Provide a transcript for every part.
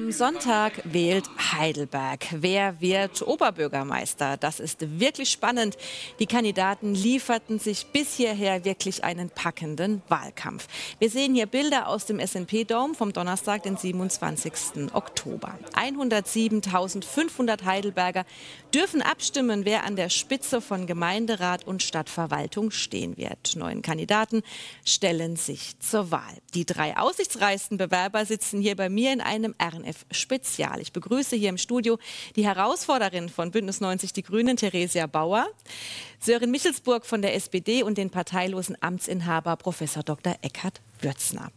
Am Sonntag wählt Heidelberg. Wer wird Oberbürgermeister? Das ist wirklich spannend. Die Kandidaten lieferten sich bis hierher wirklich einen packenden Wahlkampf. Wir sehen hier Bilder aus dem SNP-Dom vom Donnerstag, den 27. Oktober. 107.500 Heidelberger dürfen abstimmen, wer an der Spitze von Gemeinderat und Stadtverwaltung stehen wird. Neun Kandidaten stellen sich zur Wahl. Die drei aussichtsreichsten Bewerber sitzen hier bei mir in einem RN RNF Spezial. Ich begrüße hier im Studio die Herausforderin von Bündnis 90 Die Grünen, Theresia Bauer, Sören Michelsburg von der SPD und den parteilosen Amtsinhaber Professor Dr. Eckhard Würzner.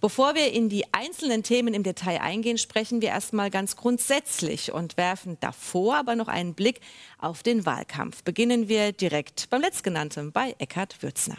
Bevor wir in die einzelnen Themen im Detail eingehen, sprechen wir erstmal ganz grundsätzlich und werfen davor aber noch einen Blick auf den Wahlkampf. Beginnen wir direkt beim letztgenannten bei Eckhard Würzner.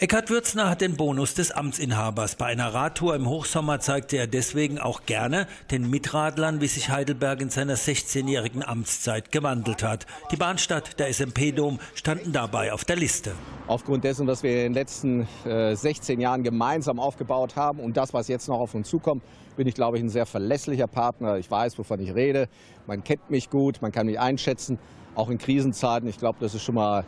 Eckhard Würzner hat den Bonus des Amtsinhabers. Bei einer Radtour im Hochsommer zeigte er deswegen auch gerne den Mitradlern, wie sich Heidelberg in seiner 16-jährigen Amtszeit gewandelt hat. Die Bahnstadt, der SMP-Dom standen dabei auf der Liste. Aufgrund dessen, was wir in den letzten äh, 16 Jahren gemeinsam aufgebaut haben und das, was jetzt noch auf uns zukommt, bin ich, glaube ich, ein sehr verlässlicher Partner. Ich weiß, wovon ich rede. Man kennt mich gut, man kann mich einschätzen, auch in Krisenzeiten. Ich glaube, das ist schon mal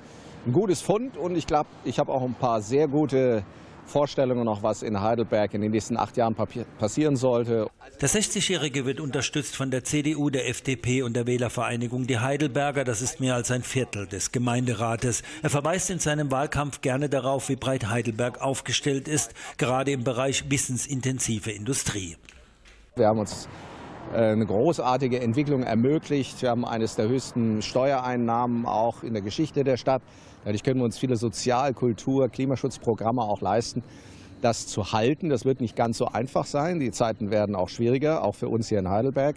ein gutes Fund und ich glaube, ich habe auch ein paar sehr gute Vorstellungen noch, was in Heidelberg in den nächsten acht Jahren passieren sollte. Der 60-Jährige wird unterstützt von der CDU, der FDP und der Wählervereinigung Die Heidelberger. Das ist mehr als ein Viertel des Gemeinderates. Er verweist in seinem Wahlkampf gerne darauf, wie breit Heidelberg aufgestellt ist, gerade im Bereich wissensintensive Industrie. Wir haben uns äh, eine großartige Entwicklung ermöglicht. Wir haben eines der höchsten Steuereinnahmen auch in der Geschichte der Stadt. Dadurch können wir uns viele Sozial-, Kultur-, Klimaschutzprogramme auch leisten. Das zu halten, das wird nicht ganz so einfach sein. Die Zeiten werden auch schwieriger, auch für uns hier in Heidelberg.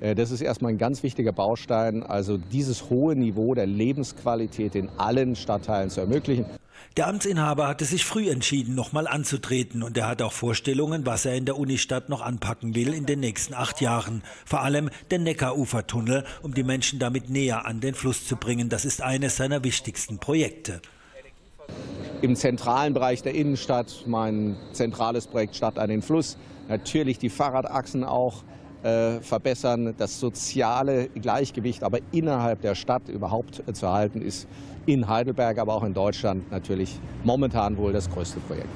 Äh, das ist erstmal ein ganz wichtiger Baustein, also dieses hohe Niveau der Lebensqualität in allen Stadtteilen zu ermöglichen. Der Amtsinhaber hatte sich früh entschieden, nochmal anzutreten und er hat auch Vorstellungen, was er in der Unistadt noch anpacken will in den nächsten acht Jahren. Vor allem den Neckarufertunnel, um die Menschen damit näher an den Fluss zu bringen. Das ist eines seiner wichtigsten Projekte. Im zentralen Bereich der Innenstadt mein zentrales Projekt Stadt an den Fluss. Natürlich die Fahrradachsen auch äh, verbessern. Das soziale Gleichgewicht aber innerhalb der Stadt überhaupt äh, zu halten, ist in Heidelberg, aber auch in Deutschland natürlich momentan wohl das größte Projekt.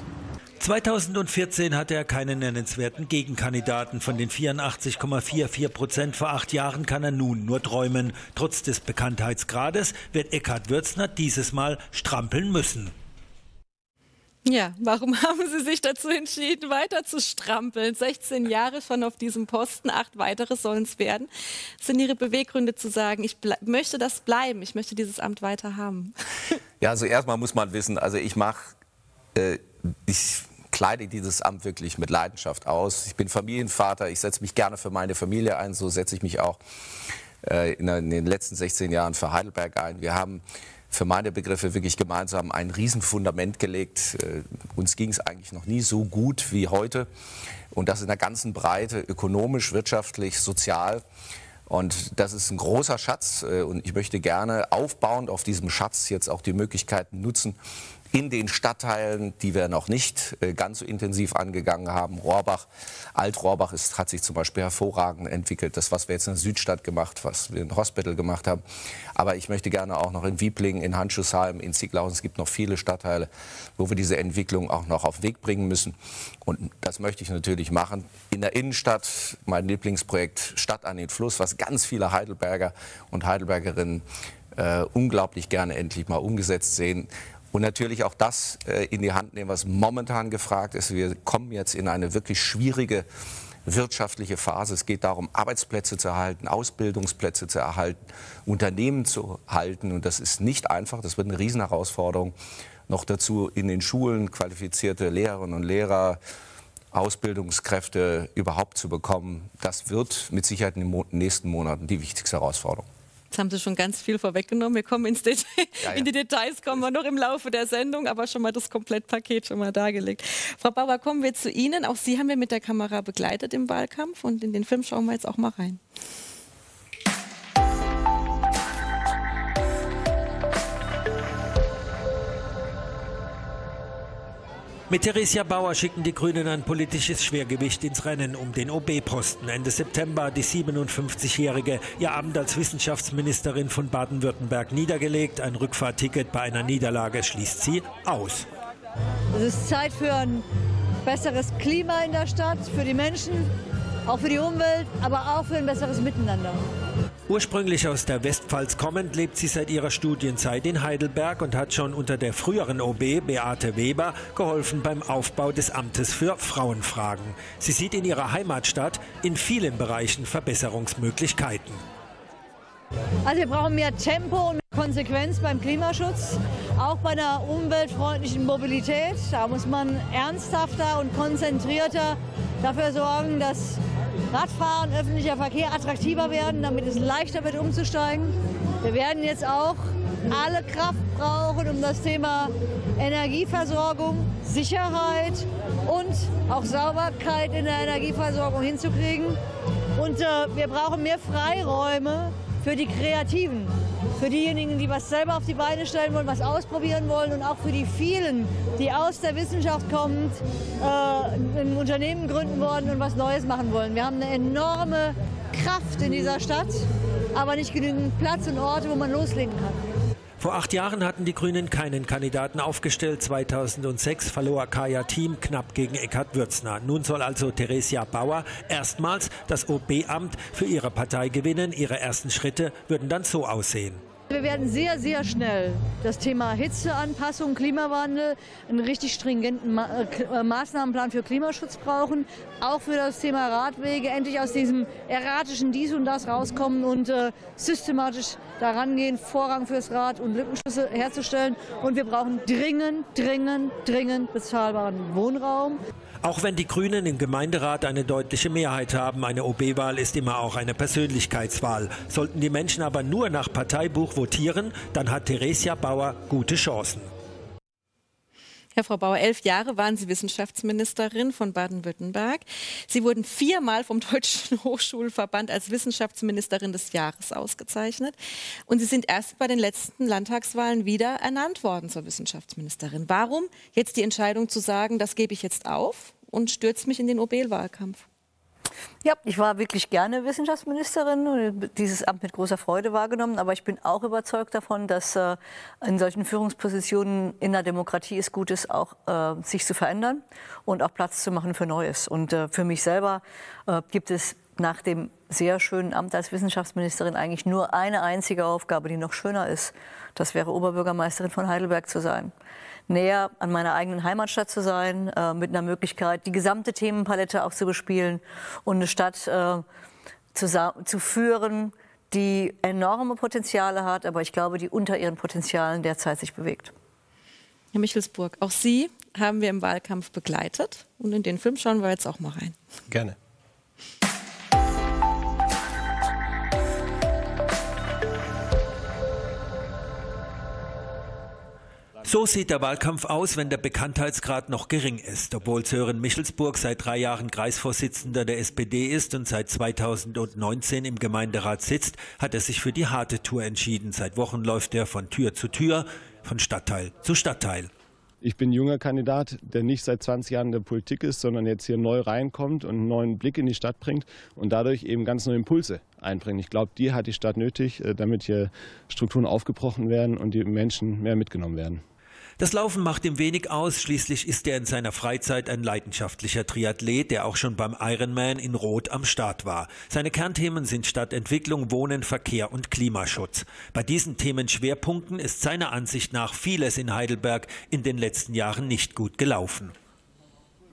2014 hatte er keinen nennenswerten Gegenkandidaten. Von den 84,44 Prozent vor acht Jahren kann er nun nur träumen. Trotz des Bekanntheitsgrades wird Eckhard Würzner dieses Mal strampeln müssen. Ja, warum haben Sie sich dazu entschieden, weiter zu strampeln? 16 Jahre schon auf diesem Posten, acht weitere sollen es werden. Was sind Ihre Beweggründe zu sagen, ich möchte das bleiben, ich möchte dieses Amt weiter haben? Ja, also erstmal muss man wissen, also ich mache, äh, ich kleide dieses Amt wirklich mit Leidenschaft aus. Ich bin Familienvater, ich setze mich gerne für meine Familie ein, so setze ich mich auch äh, in, in den letzten 16 Jahren für Heidelberg ein. Wir haben für meine Begriffe wirklich gemeinsam ein Riesenfundament gelegt. Äh, uns ging es eigentlich noch nie so gut wie heute. Und das in der ganzen Breite, ökonomisch, wirtschaftlich, sozial. Und das ist ein großer Schatz. Äh, und ich möchte gerne aufbauend auf diesem Schatz jetzt auch die Möglichkeiten nutzen, in den Stadtteilen, die wir noch nicht äh, ganz so intensiv angegangen haben. Rohrbach, Alt-Rohrbach ist, hat sich zum Beispiel hervorragend entwickelt. Das, was wir jetzt in der Südstadt gemacht, was wir in Hospital gemacht haben. Aber ich möchte gerne auch noch in Wiebling, in Handschuhsheim, in Zieglausen, es gibt noch viele Stadtteile, wo wir diese Entwicklung auch noch auf den Weg bringen müssen. Und das möchte ich natürlich machen. In der Innenstadt, mein Lieblingsprojekt Stadt an den Fluss, was ganz viele Heidelberger und Heidelbergerinnen äh, unglaublich gerne endlich mal umgesetzt sehen und natürlich auch das äh, in die Hand nehmen, was momentan gefragt ist. Wir kommen jetzt in eine wirklich schwierige wirtschaftliche Phase. Es geht darum, Arbeitsplätze zu erhalten, Ausbildungsplätze zu erhalten, Unternehmen zu halten. Und das ist nicht einfach. Das wird eine Riesenherausforderung. Noch dazu in den Schulen qualifizierte Lehrerinnen und Lehrer, Ausbildungskräfte überhaupt zu bekommen. Das wird mit Sicherheit in den nächsten Monaten die wichtigste Herausforderung. Jetzt haben Sie schon ganz viel vorweggenommen. Wir kommen ins Detail, ja, ja. in die Details, kommen wir noch im Laufe der Sendung, aber schon mal das Komplettpaket schon mal dargelegt. Frau Bauer, kommen wir zu Ihnen. Auch Sie haben wir mit der Kamera begleitet im Wahlkampf und in den Film schauen wir jetzt auch mal rein. Mit Theresia Bauer schicken die Grünen ein politisches Schwergewicht ins Rennen um den OB-Posten. Ende September die 57-Jährige ihr Amt als Wissenschaftsministerin von Baden-Württemberg niedergelegt. Ein Rückfahrticket bei einer Niederlage schließt sie aus. Es ist Zeit für ein besseres Klima in der Stadt, für die Menschen, auch für die Umwelt, aber auch für ein besseres Miteinander. Ursprünglich aus der Westpfalz kommend, lebt sie seit ihrer Studienzeit in Heidelberg und hat schon unter der früheren OB Beate Weber geholfen beim Aufbau des Amtes für Frauenfragen. Sie sieht in ihrer Heimatstadt in vielen Bereichen Verbesserungsmöglichkeiten. Also wir brauchen mehr Tempo und Konsequenz beim Klimaschutz, auch bei einer umweltfreundlichen Mobilität. Da muss man ernsthafter und konzentrierter dafür sorgen, dass Radfahren, öffentlicher Verkehr attraktiver werden, damit es leichter wird umzusteigen. Wir werden jetzt auch alle Kraft brauchen, um das Thema Energieversorgung, Sicherheit und auch Sauberkeit in der Energieversorgung hinzukriegen. Und äh, wir brauchen mehr Freiräume für die Kreativen, für diejenigen, die was selber auf die Beine stellen wollen, was ausprobieren wollen und auch für die vielen, die aus der Wissenschaft kommend äh, ein Unternehmen gründen wollen und was Neues machen wollen. Wir haben eine enorme Kraft in dieser Stadt, aber nicht genügend Platz und Orte, wo man loslegen kann. Vor acht Jahren hatten die Grünen keinen Kandidaten aufgestellt. 2006 verlor Kaya Team knapp gegen Eckhard Würzner. Nun soll also Theresia Bauer erstmals das OB-Amt für ihre Partei gewinnen. Ihre ersten Schritte würden dann so aussehen. Wir werden sehr, sehr schnell das Thema Hitzeanpassung, Klimawandel, einen richtig stringenten Ma äh, Maßnahmenplan für Klimaschutz brauchen. Auch für das Thema Radwege endlich aus diesem erratischen Dies und Das rauskommen und äh, systematisch daran gehen, Vorrang fürs Rad und Lückenschlüsse herzustellen. Und wir brauchen dringend, dringend, dringend bezahlbaren Wohnraum. Auch wenn die Grünen im Gemeinderat eine deutliche Mehrheit haben, eine OB-Wahl ist immer auch eine Persönlichkeitswahl. Sollten die Menschen aber nur nach Parteibuch votieren, dann hat Theresia Bauer gute Chancen. Ja, Frau Bauer, elf Jahre waren Sie Wissenschaftsministerin von Baden-Württemberg. Sie wurden viermal vom Deutschen Hochschulverband als Wissenschaftsministerin des Jahres ausgezeichnet. Und Sie sind erst bei den letzten Landtagswahlen wieder ernannt worden zur Wissenschaftsministerin. Warum jetzt die Entscheidung zu sagen, das gebe ich jetzt auf? und stürzt mich in den OB-Wahlkampf. Ja, ich war wirklich gerne Wissenschaftsministerin und dieses Amt mit großer Freude wahrgenommen. Aber ich bin auch überzeugt davon, dass äh, in solchen Führungspositionen in der Demokratie es gut ist, auch äh, sich zu verändern und auch Platz zu machen für Neues. Und äh, für mich selber äh, gibt es nach dem sehr schönen Amt als Wissenschaftsministerin eigentlich nur eine einzige Aufgabe, die noch schöner ist. Das wäre Oberbürgermeisterin von Heidelberg zu sein näher an meiner eigenen Heimatstadt zu sein, äh, mit einer Möglichkeit, die gesamte Themenpalette auch zu bespielen und eine Stadt äh, zu, zu führen, die enorme Potenziale hat, aber ich glaube, die unter ihren Potenzialen derzeit sich bewegt. Herr Michelsburg, auch Sie haben wir im Wahlkampf begleitet und in den Film schauen wir jetzt auch mal rein. Gerne. So sieht der Wahlkampf aus, wenn der Bekanntheitsgrad noch gering ist. Obwohl Sören Michelsburg seit drei Jahren Kreisvorsitzender der SPD ist und seit 2019 im Gemeinderat sitzt, hat er sich für die harte Tour entschieden. Seit Wochen läuft er von Tür zu Tür, von Stadtteil zu Stadtteil. Ich bin junger Kandidat, der nicht seit 20 Jahren in der Politik ist, sondern jetzt hier neu reinkommt und einen neuen Blick in die Stadt bringt und dadurch eben ganz neue Impulse einbringt. Ich glaube, die hat die Stadt nötig, äh, damit hier Strukturen aufgebrochen werden und die Menschen mehr mitgenommen werden. Das Laufen macht ihm wenig aus, schließlich ist er in seiner Freizeit ein leidenschaftlicher Triathlet, der auch schon beim Ironman in Rot am Start war. Seine Kernthemen sind Stadtentwicklung, Wohnen, Verkehr und Klimaschutz. Bei diesen Themenschwerpunkten ist seiner Ansicht nach vieles in Heidelberg in den letzten Jahren nicht gut gelaufen.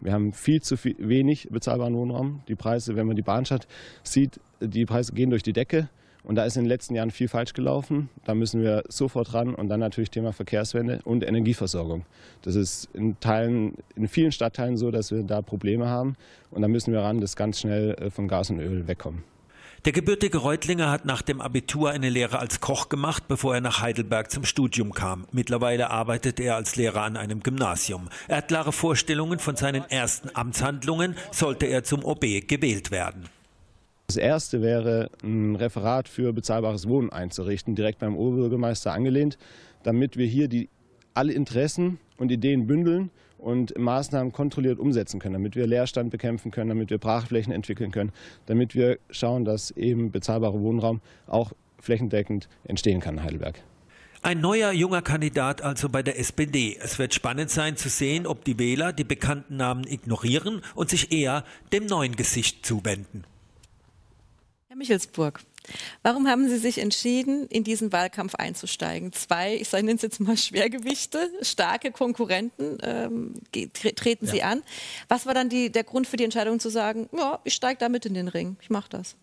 Wir haben viel zu viel, wenig bezahlbaren Wohnraum. Die Preise, wenn man die Bahnstadt sieht, die Preise gehen durch die Decke. Und da ist in den letzten Jahren viel falsch gelaufen. Da müssen wir sofort ran. Und dann natürlich Thema Verkehrswende und Energieversorgung. Das ist in Teilen, in vielen Stadtteilen so, dass wir da Probleme haben. Und da müssen wir ran, dass ganz schnell äh, von Gas und Öl wegkommen. Der gebürtige Reutlinger hat nach dem Abitur eine Lehre als Koch gemacht, bevor er nach Heidelberg zum Studium kam. Mittlerweile arbeitet er als Lehrer an einem Gymnasium. Er hat klare Vorstellungen von seinen ersten Amtshandlungen, sollte er zum OB gewählt werden. Das erste wäre, ein Referat für bezahlbares Wohnen einzurichten, direkt beim Oberbürgermeister angelehnt, damit wir hier die alle Interessen und Ideen bündeln und Maßnahmen kontrolliert umsetzen können, damit wir Leerstand bekämpfen können, damit wir Brachflächen entwickeln können, damit wir schauen, dass eben bezahlbarer Wohnraum auch flächendeckend entstehen kann in Heidelberg. Ein neuer junger Kandidat also bei der SPD. Es wird spannend sein zu sehen, ob die Wähler die bekannten Namen ignorieren und sich eher dem neuen Gesicht zuwenden. Herr Michelsburg, warum haben Sie sich entschieden, in diesen Wahlkampf einzusteigen? Zwei, ich nenne es jetzt mal Schwergewichte, starke Konkurrenten ähm, treten Sie ja. an. Was war dann die, der Grund für die Entscheidung zu sagen, ja, ich steige da mit in den Ring, ich mache das?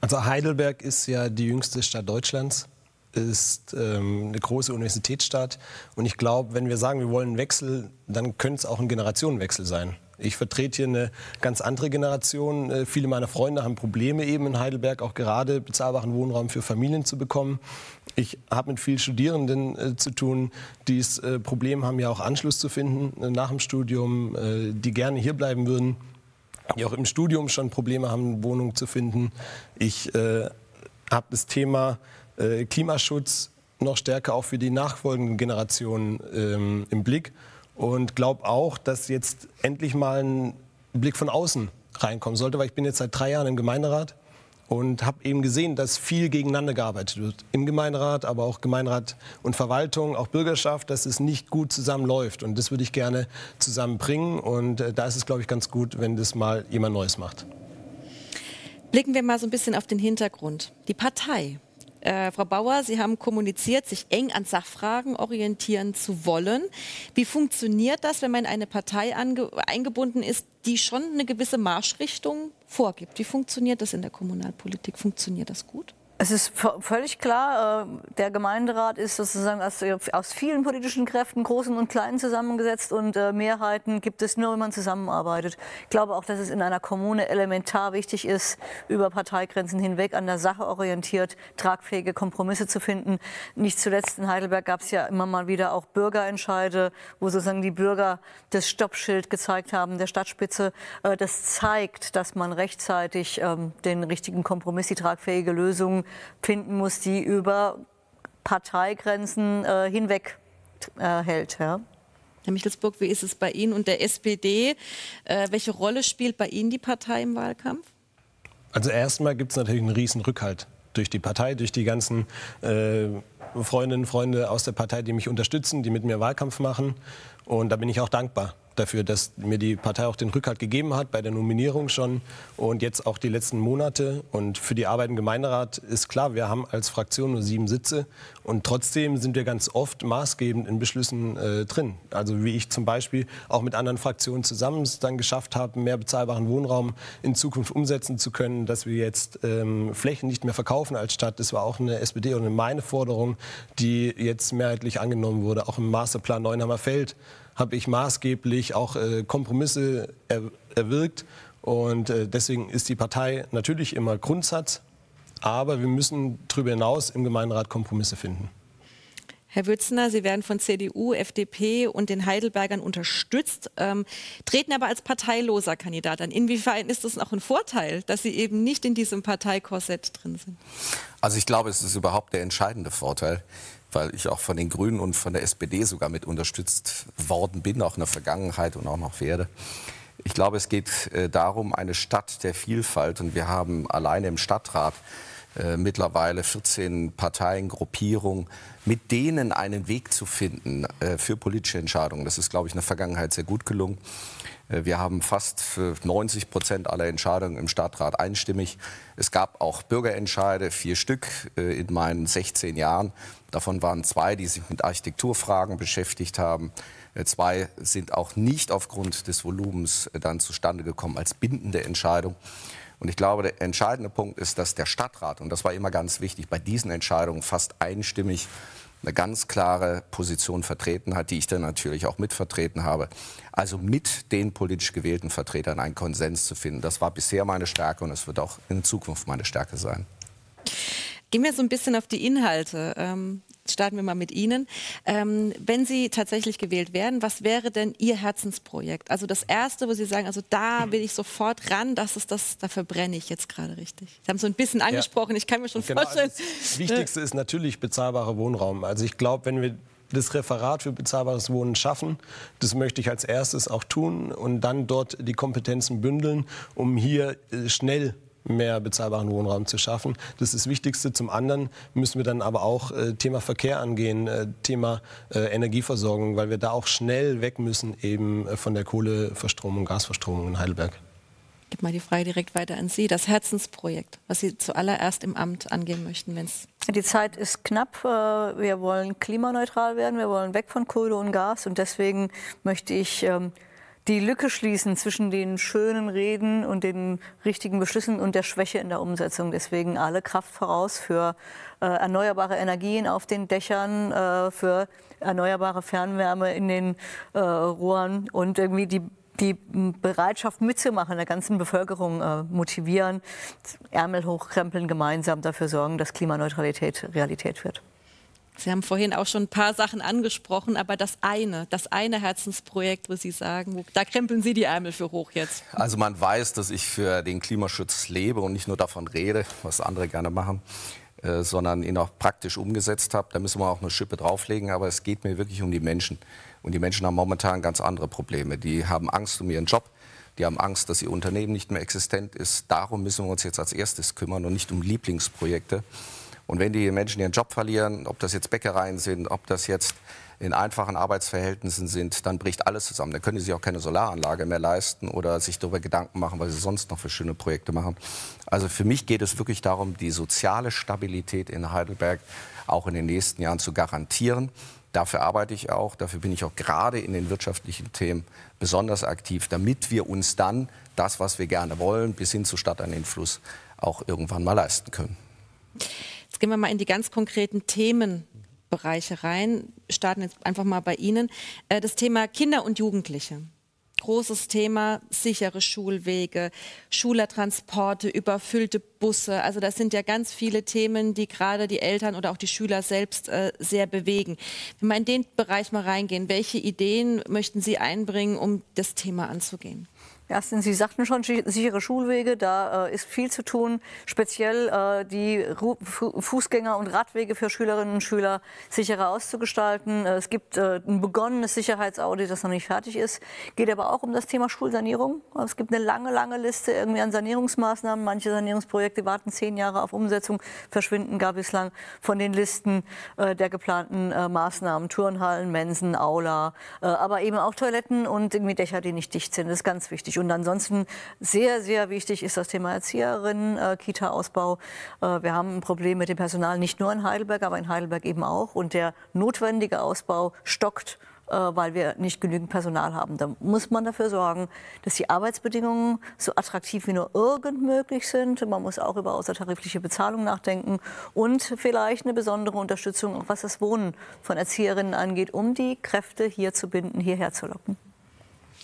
Also Heidelberg ist ja die jüngste Stadt Deutschlands ist ähm, eine große Universitätsstadt. Und ich glaube, wenn wir sagen, wir wollen einen Wechsel, dann könnte es auch ein Generationenwechsel sein. Ich vertrete hier eine ganz andere Generation. Äh, viele meiner Freunde haben Probleme eben in Heidelberg, auch gerade bezahlbaren Wohnraum für Familien zu bekommen. Ich habe mit vielen Studierenden äh, zu tun, die das äh, Problem haben, ja auch Anschluss zu finden nach dem Studium, die gerne hier bleiben würden, die auch im Studium schon Probleme haben, Wohnungen zu finden. Ich äh, habe das Thema äh, Klimaschutz noch stärker auch für die nachfolgenden Generationen ähm, im Blick und glaube auch, dass jetzt endlich mal ein Blick von außen reinkommen sollte, weil ich bin jetzt seit drei Jahren im Gemeinderat und habe eben gesehen, dass viel gegeneinander gearbeitet wird. Im Gemeinderat, aber auch Gemeinderat und Verwaltung, auch Bürgerschaft, dass es nicht gut zusammenläuft. Und das würde ich gerne zusammenbringen. Und äh, da ist es, glaube ich, ganz gut, wenn das mal jemand Neues macht. Blicken wir mal so ein bisschen auf den Hintergrund. Die Partei äh, Frau Bauer, Sie haben kommuniziert, sich eng an Sachfragen orientieren zu wollen. Wie funktioniert das, wenn man in eine Partei eingebunden ist, die schon eine gewisse Marschrichtung vorgibt? Wie funktioniert das in der Kommunalpolitik? Funktioniert das gut? Es ist völlig klar, äh, der Gemeinderat ist sozusagen aus, aus, vielen politischen Kräften, großen und kleinen, zusammengesetzt und äh, Mehrheiten gibt es nur, wenn man zusammenarbeitet. Ich glaube auch, dass es in einer Kommune elementar wichtig ist, über Parteigrenzen hinweg an der Sache orientiert, tragfähige Kompromisse zu finden. Nicht zuletzt in Heidelberg gab es ja immer mal wieder auch Bürgerentscheide, wo sozusagen die Bürger das Stoppschild gezeigt haben, der Stadtspitze. Äh, das zeigt, dass man rechtzeitig ähm, den richtigen Kompromiss, die tragfähige Lösung finden muss, die über Parteigrenzen äh, hinweg äh, hält. Ja. Herr Michelsburg, wie ist es bei Ihnen und der SPD? Äh, welche Rolle spielt bei Ihnen die Partei im Wahlkampf? Also erstmal gibt es natürlich einen riesen Rückhalt durch die Partei, durch die ganzen äh, Freundinnen und Freunde aus der Partei, die mich unterstützen, die mit mir Wahlkampf machen. Und da bin ich auch dankbar dafür, dass mir die Partei auch den Rückhalt gegeben hat, bei der Nominierung schon und jetzt auch die letzten Monate. Und für die Arbeit im Gemeinderat ist klar, wir haben als Fraktion nur sieben Sitze und trotzdem sind wir ganz oft maßgebend in Beschlüssen äh, drin. Also wie ich zum Beispiel auch mit anderen Fraktionen zusammen es dann geschafft habe, mehr bezahlbaren Wohnraum in Zukunft umsetzen zu können, dass wir jetzt ähm, Flächen nicht mehr verkaufen als Stadt. Das war auch eine SPD und meine Forderung, die jetzt mehrheitlich angenommen wurde, auch im Masterplan Neunheimer Feld habe ich maßgeblich auch äh, Kompromisse er, erwirkt. Und äh, deswegen ist die Partei natürlich immer Grundsatz, aber wir müssen darüber hinaus im Gemeinderat Kompromisse finden. Herr Wützner, Sie werden von CDU, FDP und den Heidelbergern unterstützt, ähm, treten aber als parteiloser Kandidat an. Inwiefern ist das noch ein Vorteil, dass Sie eben nicht in diesem Parteikorsett drin sind? Also ich glaube, es ist überhaupt der entscheidende Vorteil weil ich auch von den Grünen und von der SPD sogar mit unterstützt worden bin, auch in der Vergangenheit und auch noch werde. Ich glaube, es geht äh, darum, eine Stadt der Vielfalt. Und wir haben alleine im Stadtrat äh, mittlerweile 14 Parteien, Gruppierungen, mit denen einen Weg zu finden äh, für politische Entscheidungen. Das ist, glaube ich, in der Vergangenheit sehr gut gelungen. Äh, wir haben fast 90 Prozent aller Entscheidungen im Stadtrat einstimmig. Es gab auch Bürgerentscheide, vier Stück äh, in meinen 16 Jahren. Davon waren zwei, die sich mit Architekturfragen beschäftigt haben. Äh, zwei sind auch nicht aufgrund des Volumens dann zustande gekommen als bindende Entscheidung. Und ich glaube, der entscheidende Punkt ist, dass der Stadtrat, und das war immer ganz wichtig, bei diesen Entscheidungen fast einstimmig eine ganz klare Position vertreten hat, die ich dann natürlich auch mitvertreten habe. Also mit den politisch gewählten Vertretern einen Konsens zu finden. Das war bisher meine Stärke und es wird auch in Zukunft meine Stärke sein. Gehen wir so ein bisschen auf die Inhalte. Ähm, starten wir mal mit Ihnen. Ähm, wenn Sie tatsächlich gewählt werden, was wäre denn Ihr Herzensprojekt? Also das Erste, wo Sie sagen, also da will ich sofort ran, das ist das, da verbrenne ich jetzt gerade richtig. Sie haben so ein bisschen angesprochen, ja. ich kann mir schon genau, vorstellen. Das Wichtigste ist natürlich bezahlbarer Wohnraum. Also ich glaube, wenn wir das Referat für bezahlbares Wohnen schaffen. Das möchte ich als erstes auch tun und dann dort die Kompetenzen bündeln, um hier äh, schnell mehr bezahlbaren Wohnraum zu schaffen. Das ist das Wichtigste. Zum anderen müssen wir dann aber auch äh, Thema Verkehr angehen, äh, Thema äh, Energieversorgung, weil wir da auch schnell weg müssen eben äh, von der Kohleverstromung, Gasverstromung in Heidelberg gebe mal die Frage direkt weiter an Sie. Das Herzensprojekt, was Sie zuallererst im Amt angehen möchten, wenn es. Die Zeit ist knapp. Äh, wir wollen klimaneutral werden. Wir wollen weg von Kohle und Gas. Und deswegen möchte ich ähm, die Lücke schließen zwischen den schönen Reden und den richtigen Beschlüssen und der Schwäche in der Umsetzung. Deswegen alle Kraft voraus für äh, erneuerbare Energien auf den Dächern, äh, für erneuerbare Fernwärme in den äh, Rohren und irgendwie die die Bereitschaft mitzumachen, der ganzen Bevölkerung äh, motivieren, Ärmel hochkrempeln, gemeinsam dafür sorgen, dass Klimaneutralität Realität wird. Sie haben vorhin auch schon ein paar Sachen angesprochen, aber das eine, das eine Herzensprojekt, wo Sie sagen, wo, da krempeln Sie die Ärmel für hoch jetzt. Also man weiß, dass ich für den Klimaschutz lebe und nicht nur davon rede, was andere gerne machen, äh, sondern ihn auch praktisch umgesetzt habe. Da müssen wir auch eine Schippe drauflegen, aber es geht mir wirklich um die Menschen. Und die Menschen haben momentan ganz andere Probleme. Die haben Angst um ihren Job. Die haben Angst, dass ihr Unternehmen nicht mehr existent ist. Darum müssen wir uns jetzt als erstes kümmern und nicht um Lieblingsprojekte. Und wenn die Menschen ihren Job verlieren, ob das jetzt Bäckereien sind, ob das jetzt in einfachen Arbeitsverhältnissen sind, dann bricht alles zusammen. Dann können sie sich auch keine Solaranlage mehr leisten oder sich darüber Gedanken machen, was sie sonst noch für schöne Projekte machen. Also für mich geht es wirklich darum, die soziale Stabilität in Heidelberg auch in den nächsten Jahren zu garantieren. Dafür arbeite ich auch, dafür bin ich auch gerade in den wirtschaftlichen Themen besonders aktiv, damit wir uns dann das, was wir gerne wollen, bis hin zu Stadt an den Fluss auch irgendwann mal leisten können. Jetzt gehen wir mal in die ganz konkreten Themenbereiche rein, starten jetzt einfach mal bei Ihnen. Äh, das Thema Kinder und Jugendliche großes Thema, sichere Schulwege, Schülertransporte, überfüllte Busse. Also das sind ja ganz viele Themen, die gerade die Eltern oder auch die Schüler selbst äh, sehr bewegen. Wenn wir in den Bereich mal reingehen, welche Ideen möchten Sie einbringen, um das Thema anzugehen? Erstens, Sie sagten schon sichere Schulwege, da äh, ist viel zu tun. Speziell äh, die Ru Fußgänger- und Radwege für Schülerinnen und Schüler sicherer auszugestalten. Äh, es gibt äh, ein begonnenes Sicherheitsaudit, das noch nicht fertig ist. Geht aber auch um das Thema Schulsanierung. Es gibt eine lange, lange Liste irgendwie an Sanierungsmaßnahmen. Manche Sanierungsprojekte warten zehn Jahre auf Umsetzung, verschwinden gar bislang von den Listen äh, der geplanten äh, Maßnahmen. Turnhallen, Mensen, Aula, aber eben auch Toiletten und irgendwie Dächer, die nicht dicht sind. Das ist ganz wichtig. Und ansonsten sehr, sehr wichtig ist das Thema Erzieherinnen, äh, Kita-Ausbau. Äh, wir haben ein Problem mit dem Personal nicht nur in Heidelberg, aber in Heidelberg eben auch. Und der notwendige Ausbau stockt äh, weil wir nicht genügend Personal haben. Da muss man dafür sorgen, dass die Arbeitsbedingungen so attraktiv wie nur irgend möglich sind. Man muss auch über außertarifliche Bezahlung nachdenken und vielleicht eine besondere Unterstützung, auch was das Wohnen von Erzieherinnen angeht, um die Kräfte hier zu binden, hierher zu locken.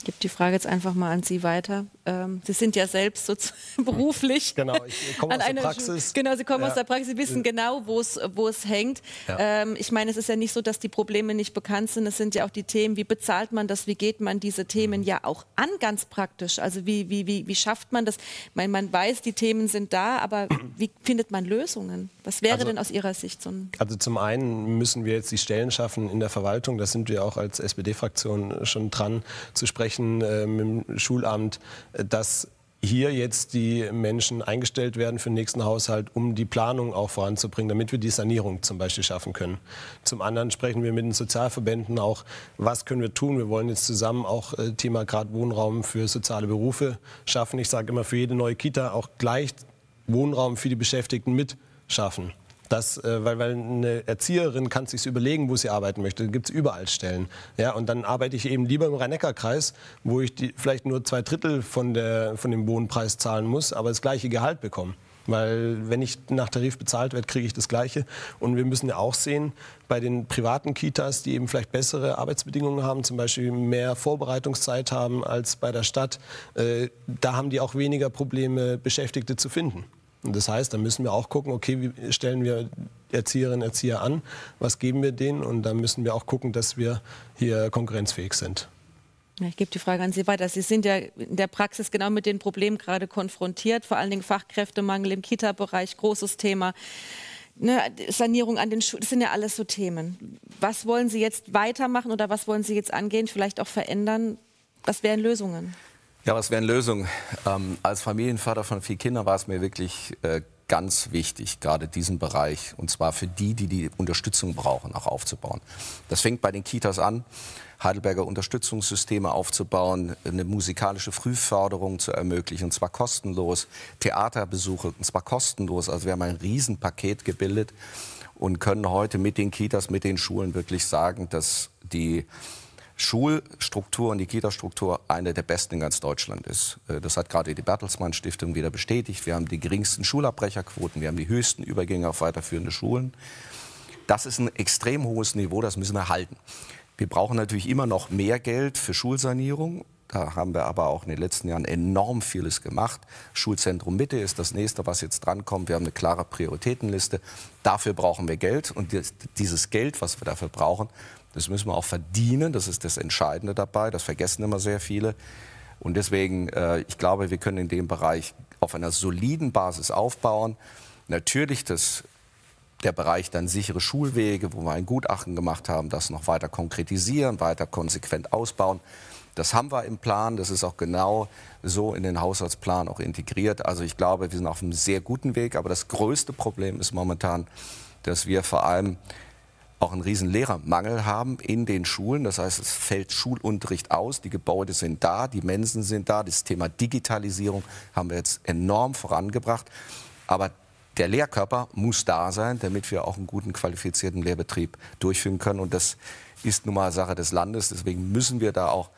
Ich gebe die Frage jetzt einfach mal an Sie weiter. Ähm, Sie sind ja selbst so beruflich. Genau, ich komme aus der Praxis. Genau, Sie kommen ja. aus der Praxis. Sie wissen genau, wo es, wo es hängt. Ja. Ähm, ich meine, es ist ja nicht so, dass die Probleme nicht bekannt sind. Es sind ja auch die Themen, wie bezahlt man das, wie geht man diese Themen mhm. ja auch an, ganz praktisch. Also wie, wie, wie, wie schafft man das? Ich meine, man weiß, die Themen sind da, aber wie findet man Lösungen? Was wäre also, denn aus Ihrer Sicht so ein... Also zum einen müssen wir jetzt die Stellen schaffen in der Verwaltung. Da sind wir auch als SPD-Fraktion schon dran zu sprechen besprechen äh, mit dem Schulamt, äh, dass hier jetzt die Menschen eingestellt werden für den nächsten Haushalt, um die Planung auch voranzubringen, damit wir die Sanierung zum Beispiel schaffen können. Zum anderen sprechen wir mit den Sozialverbänden auch, was können wir tun. Wir wollen jetzt zusammen auch äh, Thema gerade Wohnraum für soziale Berufe schaffen. Ich sage immer, für jede neue Kita auch gleich Wohnraum für die Beschäftigten mit schaffen. Das, äh, weil, weil eine Erzieherin kann sich überlegen, wo sie arbeiten möchte. Da gibt es überall Stellen. Ja, und dann arbeite ich eben lieber im Rhein-Neckar-Kreis, wo ich die, vielleicht nur zwei Drittel von, der, von dem Wohnpreis zahlen muss, aber das gleiche Gehalt bekomme. Weil wenn ich nach Tarif bezahlt werde, kriege ich das Gleiche. Und wir müssen ja auch sehen, bei den privaten Kitas, die eben vielleicht bessere Arbeitsbedingungen haben, zum Beispiel mehr Vorbereitungszeit haben als bei der Stadt, äh, da haben die auch weniger Probleme, Beschäftigte zu finden. Und das heißt, da müssen wir auch gucken, okay, wie stellen wir Erzieherinnen und Erzieher an, was geben wir denen und dann müssen wir auch gucken, dass wir hier konkurrenzfähig sind. Ich gebe die Frage an Sie weiter. Sie sind ja in der Praxis genau mit den Problemen gerade konfrontiert, vor allen Dingen Fachkräftemangel im Kita-Bereich, großes Thema. Ne, Sanierung an den Schulen, das sind ja alles so Themen. Was wollen Sie jetzt weitermachen oder was wollen Sie jetzt angehen, vielleicht auch verändern? Was wären Lösungen? Ja, was wären Lösungen? Ähm, als Familienvater von vier Kindern war es mir wirklich äh, ganz wichtig, gerade diesen Bereich, und zwar für die, die die Unterstützung brauchen, auch aufzubauen. Das fängt bei den Kitas an. Heidelberger Unterstützungssysteme aufzubauen, eine musikalische Frühförderung zu ermöglichen, und zwar kostenlos, Theaterbesuche, und zwar kostenlos. Also wir haben ein Riesenpaket gebildet und können heute mit den Kitas, mit den Schulen wirklich sagen, dass die Schulstruktur und die Kita-Struktur eine der besten in ganz Deutschland ist. Äh, das hat gerade die Bertelsmann Stiftung wieder bestätigt. Wir haben die geringsten Schulabbrecherquoten, wir haben die höchsten Übergänge auf weiterführende Schulen. Das ist ein extrem hohes Niveau, das müssen wir halten. Wir brauchen natürlich immer noch mehr Geld für Schulsanierung. Da haben wir aber auch in den letzten Jahren enorm vieles gemacht. Schulzentrum Mitte ist das nächste, was jetzt drankommt. Wir haben eine klare Prioritätenliste. Dafür brauchen wir Geld. Und dieses Geld, was wir dafür brauchen, das müssen wir auch verdienen. Das ist das Entscheidende dabei. Das vergessen immer sehr viele. Und deswegen, äh, ich glaube, wir können in dem Bereich auf einer soliden Basis aufbauen. Natürlich das der Bereich dann sichere Schulwege, wo wir ein Gutachten gemacht haben, das noch weiter konkretisieren, weiter konsequent ausbauen. Das haben wir im Plan. Das ist auch genau so in den Haushaltsplan auch integriert. Also ich glaube, wir sind auf einem sehr guten Weg. Aber das größte Problem ist momentan, dass wir vor allem auch einen riesen Lehrermangel haben in den Schulen. Das heißt, es fällt Schulunterricht aus, die Gebäude sind da, die Mensen sind da. Das Thema Digitalisierung haben wir jetzt enorm vorangebracht. Aber der Lehrkörper muss da sein, damit wir auch einen guten qualifizierten Lehrbetrieb durchführen können. Und das ist nun mal Sache des Landes. Deswegen müssen wir da auch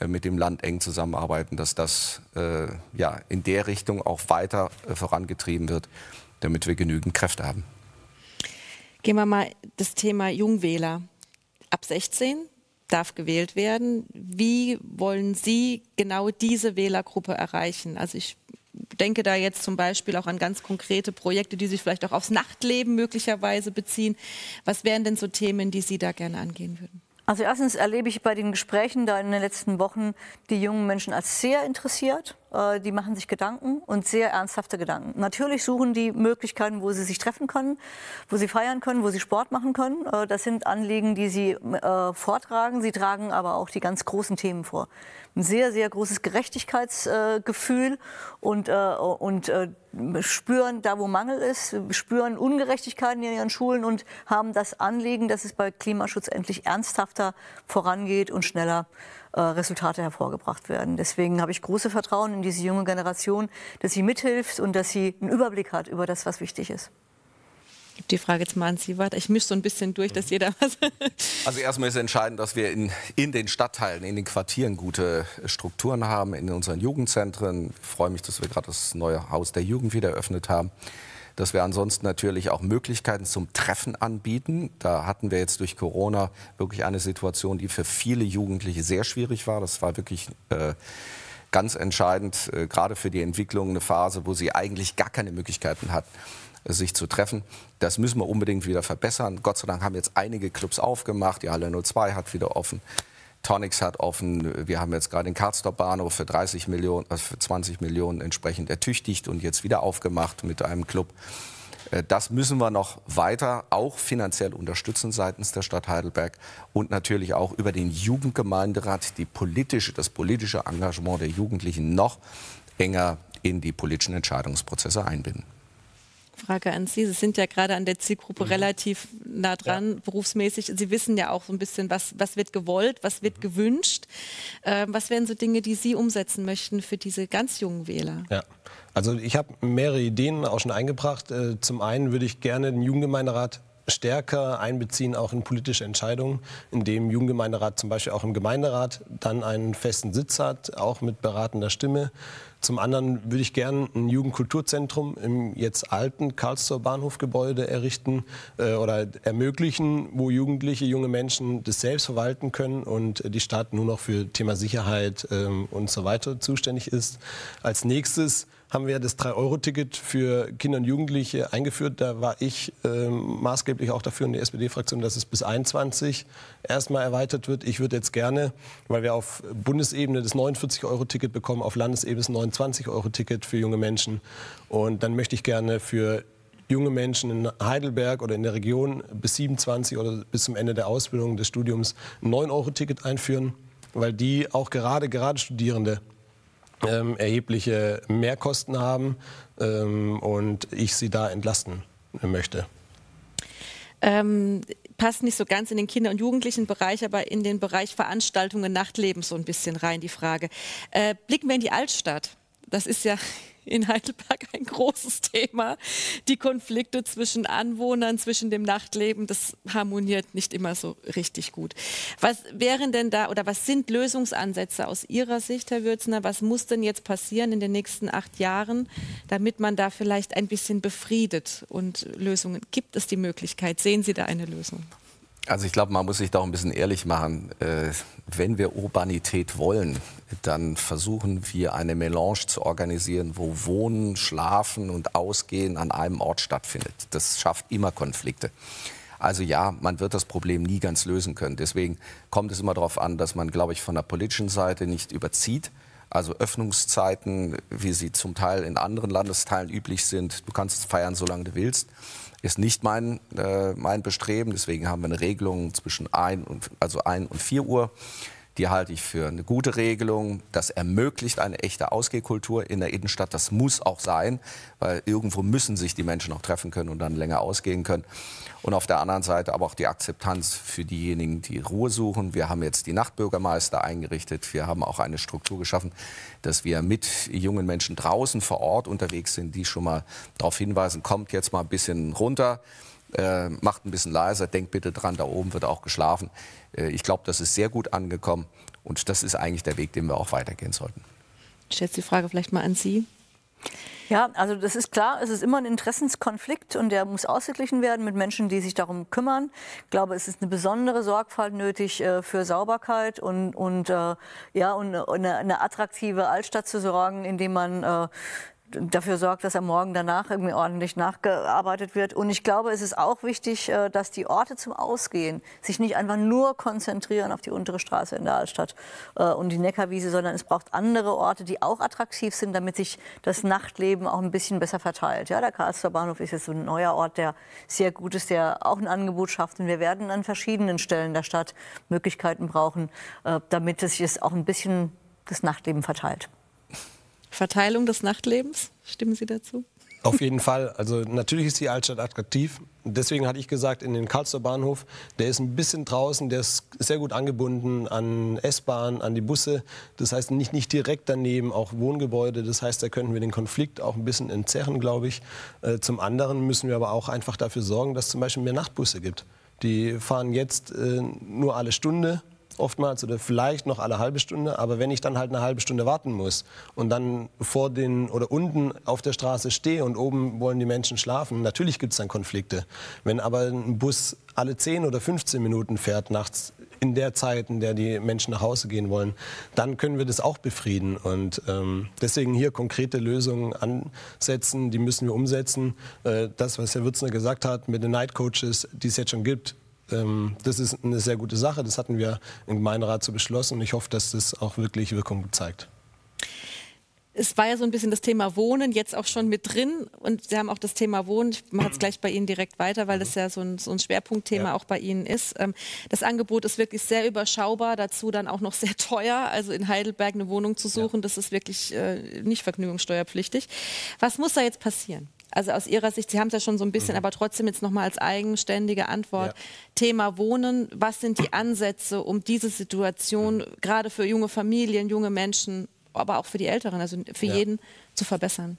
äh, mit dem Land eng zusammenarbeiten, dass das äh, ja, in der Richtung auch weiter äh, vorangetrieben wird, damit wir genügend Kräfte haben. Gehen wir mal das Thema Jungwähler. Ab 16 darf gewählt werden. Wie wollen Sie genau diese Wählergruppe erreichen? Also ich denke da jetzt zum Beispiel auch an ganz konkrete Projekte, die sich vielleicht auch aufs Nachtleben möglicherweise beziehen. Was wären denn so Themen, die Sie da gerne angehen würden? Also erstens erlebe ich bei den Gesprächen da in den letzten Wochen die jungen Menschen als sehr interessiert. Äh, die machen sich Gedanken und sehr ernsthafte Gedanken. Natürlich suchen die Möglichkeiten, wo sie sich treffen können, wo sie feiern können, wo sie Sport machen können. Äh, das sind Anliegen, die sie äh, vortragen. Sie tragen aber auch die ganz großen Themen vor. Ein sehr, sehr großes Gerechtigkeitsgefühl und, und spüren da, wo Mangel ist, spüren Ungerechtigkeiten in ihren Schulen und haben das Anliegen, dass es bei Klimaschutz endlich ernsthafter vorangeht und schneller Resultate hervorgebracht werden. Deswegen habe ich große Vertrauen in diese junge Generation, dass sie mithilft und dass sie einen Überblick hat über das, was wichtig ist. Die Frage jetzt mal an Sie weiter. Ich mische so ein bisschen durch, dass jeder was. Also erstmal ist entscheidend, dass wir in, in den Stadtteilen, in den Quartieren gute Strukturen haben, in unseren Jugendzentren. Ich freue mich, dass wir gerade das neue Haus der Jugend wieder eröffnet haben dass wir ansonsten natürlich auch Möglichkeiten zum Treffen anbieten. Da hatten wir jetzt durch Corona wirklich eine Situation, die für viele Jugendliche sehr schwierig war. Das war wirklich äh, ganz entscheidend, äh, gerade für die Entwicklung, eine Phase, wo sie eigentlich gar keine Möglichkeiten hatten sich zu treffen. Das müssen wir unbedingt wieder verbessern. Gott sei Dank haben jetzt einige Clubs aufgemacht. Die Halle 02 hat wieder offen. Tonix hat offen. Wir haben jetzt gerade den Karlsdorf Bahnhof für 30 Millionen, also für 20 Millionen entsprechend ertüchtigt und jetzt wieder aufgemacht mit einem Club. Äh, das müssen wir noch weiter auch finanziell unterstützen seitens der Stadt Heidelberg und natürlich auch über den Jugendgemeinderat die politische, das politische Engagement der Jugendlichen noch enger in die politischen Entscheidungsprozesse einbinden. Frage an Sie. Sie sind ja gerade an der Zielgruppe mhm. relativ nah dran, ja. berufsmäßig. Sie wissen ja auch so ein bisschen, was, was wird gewollt, was wird mhm. gewünscht. Äh, was wären so Dinge, die Sie umsetzen möchten für diese ganz jungen Wähler? Ja. Also ich habe mehrere Ideen auch schon eingebracht. Äh, zum einen würde ich gerne den Jugendgemeinderat stärker einbeziehen, auch in politische Entscheidungen, indem Jugendgemeinderat zum Beispiel auch im Gemeinderat dann einen festen Sitz hat, auch mit beratender Stimme. Zum anderen würde ich gerne ein Jugendkulturzentrum im jetzt alten Karlsruher Bahnhofgebäude errichten äh, oder ermöglichen, wo Jugendliche, junge Menschen das selbst verwalten können und die Stadt nur noch für Thema Sicherheit ähm, und so weiter zuständig ist. Als nächstes haben wir das 3-Euro-Ticket für Kinder und Jugendliche eingeführt. Da war ich äh, maßgeblich auch dafür in der SPD-Fraktion, dass es bis 21 erstmal erweitert wird. Ich würde jetzt gerne, weil wir auf Bundesebene das 49-Euro-Ticket bekommen, auf Landesebene das 29-Euro-Ticket für junge Menschen. Und dann möchte ich gerne für junge Menschen in Heidelberg oder in der Region bis 27 oder bis zum Ende der Ausbildung des Studiums ein 9-Euro-Ticket einführen, weil die auch gerade, gerade Studierende ähm, erhebliche Mehrkosten haben ähm, und ich sie da entlasten möchte. Ähm, passt nicht so ganz in den Kinder- und Jugendlichenbereich, aber in den Bereich Veranstaltungen, Nachtleben so ein bisschen rein, die Frage. Äh, blicken wir in die Altstadt. Das ist ja in Heidelberg ein großes Thema. Die Konflikte zwischen Anwohnern, zwischen dem Nachtleben, das harmoniert nicht immer so richtig gut. Was wären denn da oder was sind Lösungsansätze aus Ihrer Sicht, Herr Würzner? Was muss denn jetzt passieren in den nächsten acht Jahren, damit man da vielleicht ein bisschen befriedet und Lösungen? Gibt es die Möglichkeit? Sehen Sie da eine Lösung? Also ich glaube, man muss sich da auch ein bisschen ehrlich machen. Äh, wenn wir Urbanität wollen, dann versuchen wir eine Melange zu organisieren, wo Wohnen, Schlafen und Ausgehen an einem Ort stattfindet. Das schafft immer Konflikte. Also ja, man wird das Problem nie ganz lösen können. Deswegen kommt es immer darauf an, dass man, glaube ich, von der politischen Seite nicht überzieht. Also Öffnungszeiten, wie sie zum Teil in anderen Landesteilen üblich sind. Du kannst feiern, solange du willst ist nicht mein, äh, mein Bestreben. Deswegen haben wir eine Regelung zwischen 1 und, also 1 und 4 Uhr. Die halte ich für eine gute Regelung. Das ermöglicht eine echte Ausgehkultur in der Innenstadt. Das muss auch sein, weil irgendwo müssen sich die Menschen auch treffen können und dann länger ausgehen können. Und auf der anderen Seite aber auch die Akzeptanz für diejenigen, die Ruhe suchen. Wir haben jetzt die Nachtbürgermeister eingerichtet. Wir haben auch eine Struktur geschaffen, dass wir mit jungen Menschen draußen vor Ort unterwegs sind, die schon mal darauf hinweisen, kommt jetzt mal ein bisschen runter. Äh, macht ein bisschen leiser, denkt bitte dran, da oben wird auch geschlafen. Äh, ich glaube, das ist sehr gut angekommen und das ist eigentlich der Weg, den wir auch weitergehen sollten. Ich stelle die Frage vielleicht mal an Sie. Ja, also das ist klar, es ist immer ein Interessenskonflikt und der muss ausgeglichen werden mit Menschen, die sich darum kümmern. Ich glaube, es ist eine besondere Sorgfalt nötig äh, für Sauberkeit und, und, äh, ja, und eine, eine attraktive Altstadt zu sorgen, indem man äh, dafür sorgt, dass am Morgen danach irgendwie ordentlich nachgearbeitet wird. Und ich glaube, es ist auch wichtig, äh, dass die Orte zum Ausgehen sich nicht einfach nur konzentrieren auf die untere Straße in der Altstadt äh, und die Neckarwiese, sondern es braucht andere Orte, die auch attraktiv sind, damit sich das Nachtleben auch ein bisschen besser verteilt. Ja, der Karlsruher Bahnhof ist jetzt so ein neuer Ort, der sehr gut ist, der auch ein Angebot schafft. Und wir werden an verschiedenen Stellen der Stadt Möglichkeiten brauchen, äh, damit es sich auch ein bisschen das Nachtleben verteilt. Verteilung des Nachtlebens. Stimmen Sie dazu? Auf jeden Fall. Also natürlich ist die Altstadt attraktiv. Deswegen hatte ich gesagt, in den Karlsruher Bahnhof, der ist ein bisschen draußen, der ist sehr gut angebunden an S-Bahn, an die Busse. Das heißt nicht, nicht direkt daneben auch Wohngebäude. Das heißt, da könnten wir den Konflikt auch ein bisschen entzerren, glaube ich. Äh, zum anderen müssen wir aber auch einfach dafür sorgen, dass es zum Beispiel mehr Nachtbusse gibt. Die fahren jetzt äh, nur alle Stunde oftmals oder vielleicht noch alle halbe Stunde. Aber wenn ich dann halt eine halbe Stunde warten muss und dann vor den oder unten auf der Straße stehe und oben wollen die Menschen schlafen, natürlich gibt es dann Konflikte. Wenn aber ein Bus alle 10 oder 15 Minuten fährt nachts, in der Zeit, in der die Menschen nach Hause gehen wollen, dann können wir das auch befrieden. Und ähm, deswegen hier konkrete Lösungen ansetzen, die müssen wir umsetzen. Äh, das, was Herr Würzner gesagt hat mit den Night Coaches, die es jetzt schon gibt, ähm, das ist eine sehr gute Sache. Das hatten wir im Gemeinderat so beschlossen und ich hoffe, dass das auch wirklich Wirkung zeigt. Es war ja so ein bisschen das Thema Wohnen jetzt auch schon mit drin und Sie haben auch das Thema Wohnen. Ich mache es gleich bei Ihnen direkt weiter, weil das ja so ein, so ein Schwerpunktthema ja. auch bei Ihnen ist. Ähm, das Angebot ist wirklich sehr überschaubar, dazu dann auch noch sehr teuer. Also in Heidelberg eine Wohnung zu suchen, ja. das ist wirklich äh, nicht vergnügungssteuerpflichtig. Was muss da jetzt passieren? Also aus Ihrer Sicht, Sie haben es ja schon so ein bisschen, mhm. aber trotzdem jetzt nochmal als eigenständige Antwort. Ja. Thema Wohnen, was sind die Ansätze, um diese Situation mhm. gerade für junge Familien, junge Menschen, aber auch für die Älteren, also für ja. jeden zu verbessern?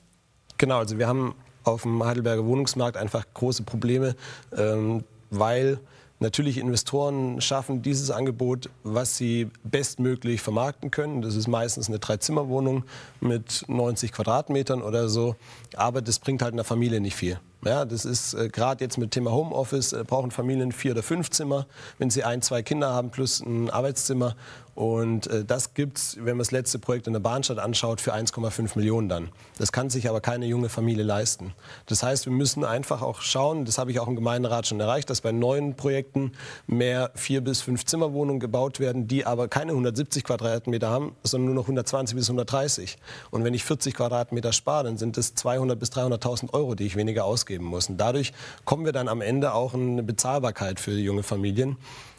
Genau, also wir haben auf dem Heidelberger Wohnungsmarkt einfach große Probleme, ähm, weil Natürlich Investoren schaffen dieses Angebot, was sie bestmöglich vermarkten können. Das ist meistens eine Dreizimmerwohnung mit 90 Quadratmetern oder so. Aber das bringt halt einer Familie nicht viel. Ja, das ist äh, gerade jetzt mit Thema Homeoffice, äh, brauchen Familien vier oder fünf Zimmer, wenn sie ein, zwei Kinder haben plus ein Arbeitszimmer. Und äh, das gibt's, wenn man das letzte Projekt in der Bahnstadt anschaut, für 1,5 Millionen dann. Das kann sich aber keine junge Familie leisten. Das heißt, wir müssen einfach auch schauen, das habe ich auch im Gemeinderat schon erreicht, dass bei neuen Projekten mehr vier bis fünf Zimmerwohnungen gebaut werden, die aber keine 170 Quadratmeter haben, sondern nur noch 120 bis 130. Und wenn ich 40 Quadratmeter spare, dann sind das 200 bis 300.000 Euro, die ich weniger ausgebe ausgeben muss. Und dadurch kommen wir dann am Ende auch in eine Bezahlbarkeit für junge Familien.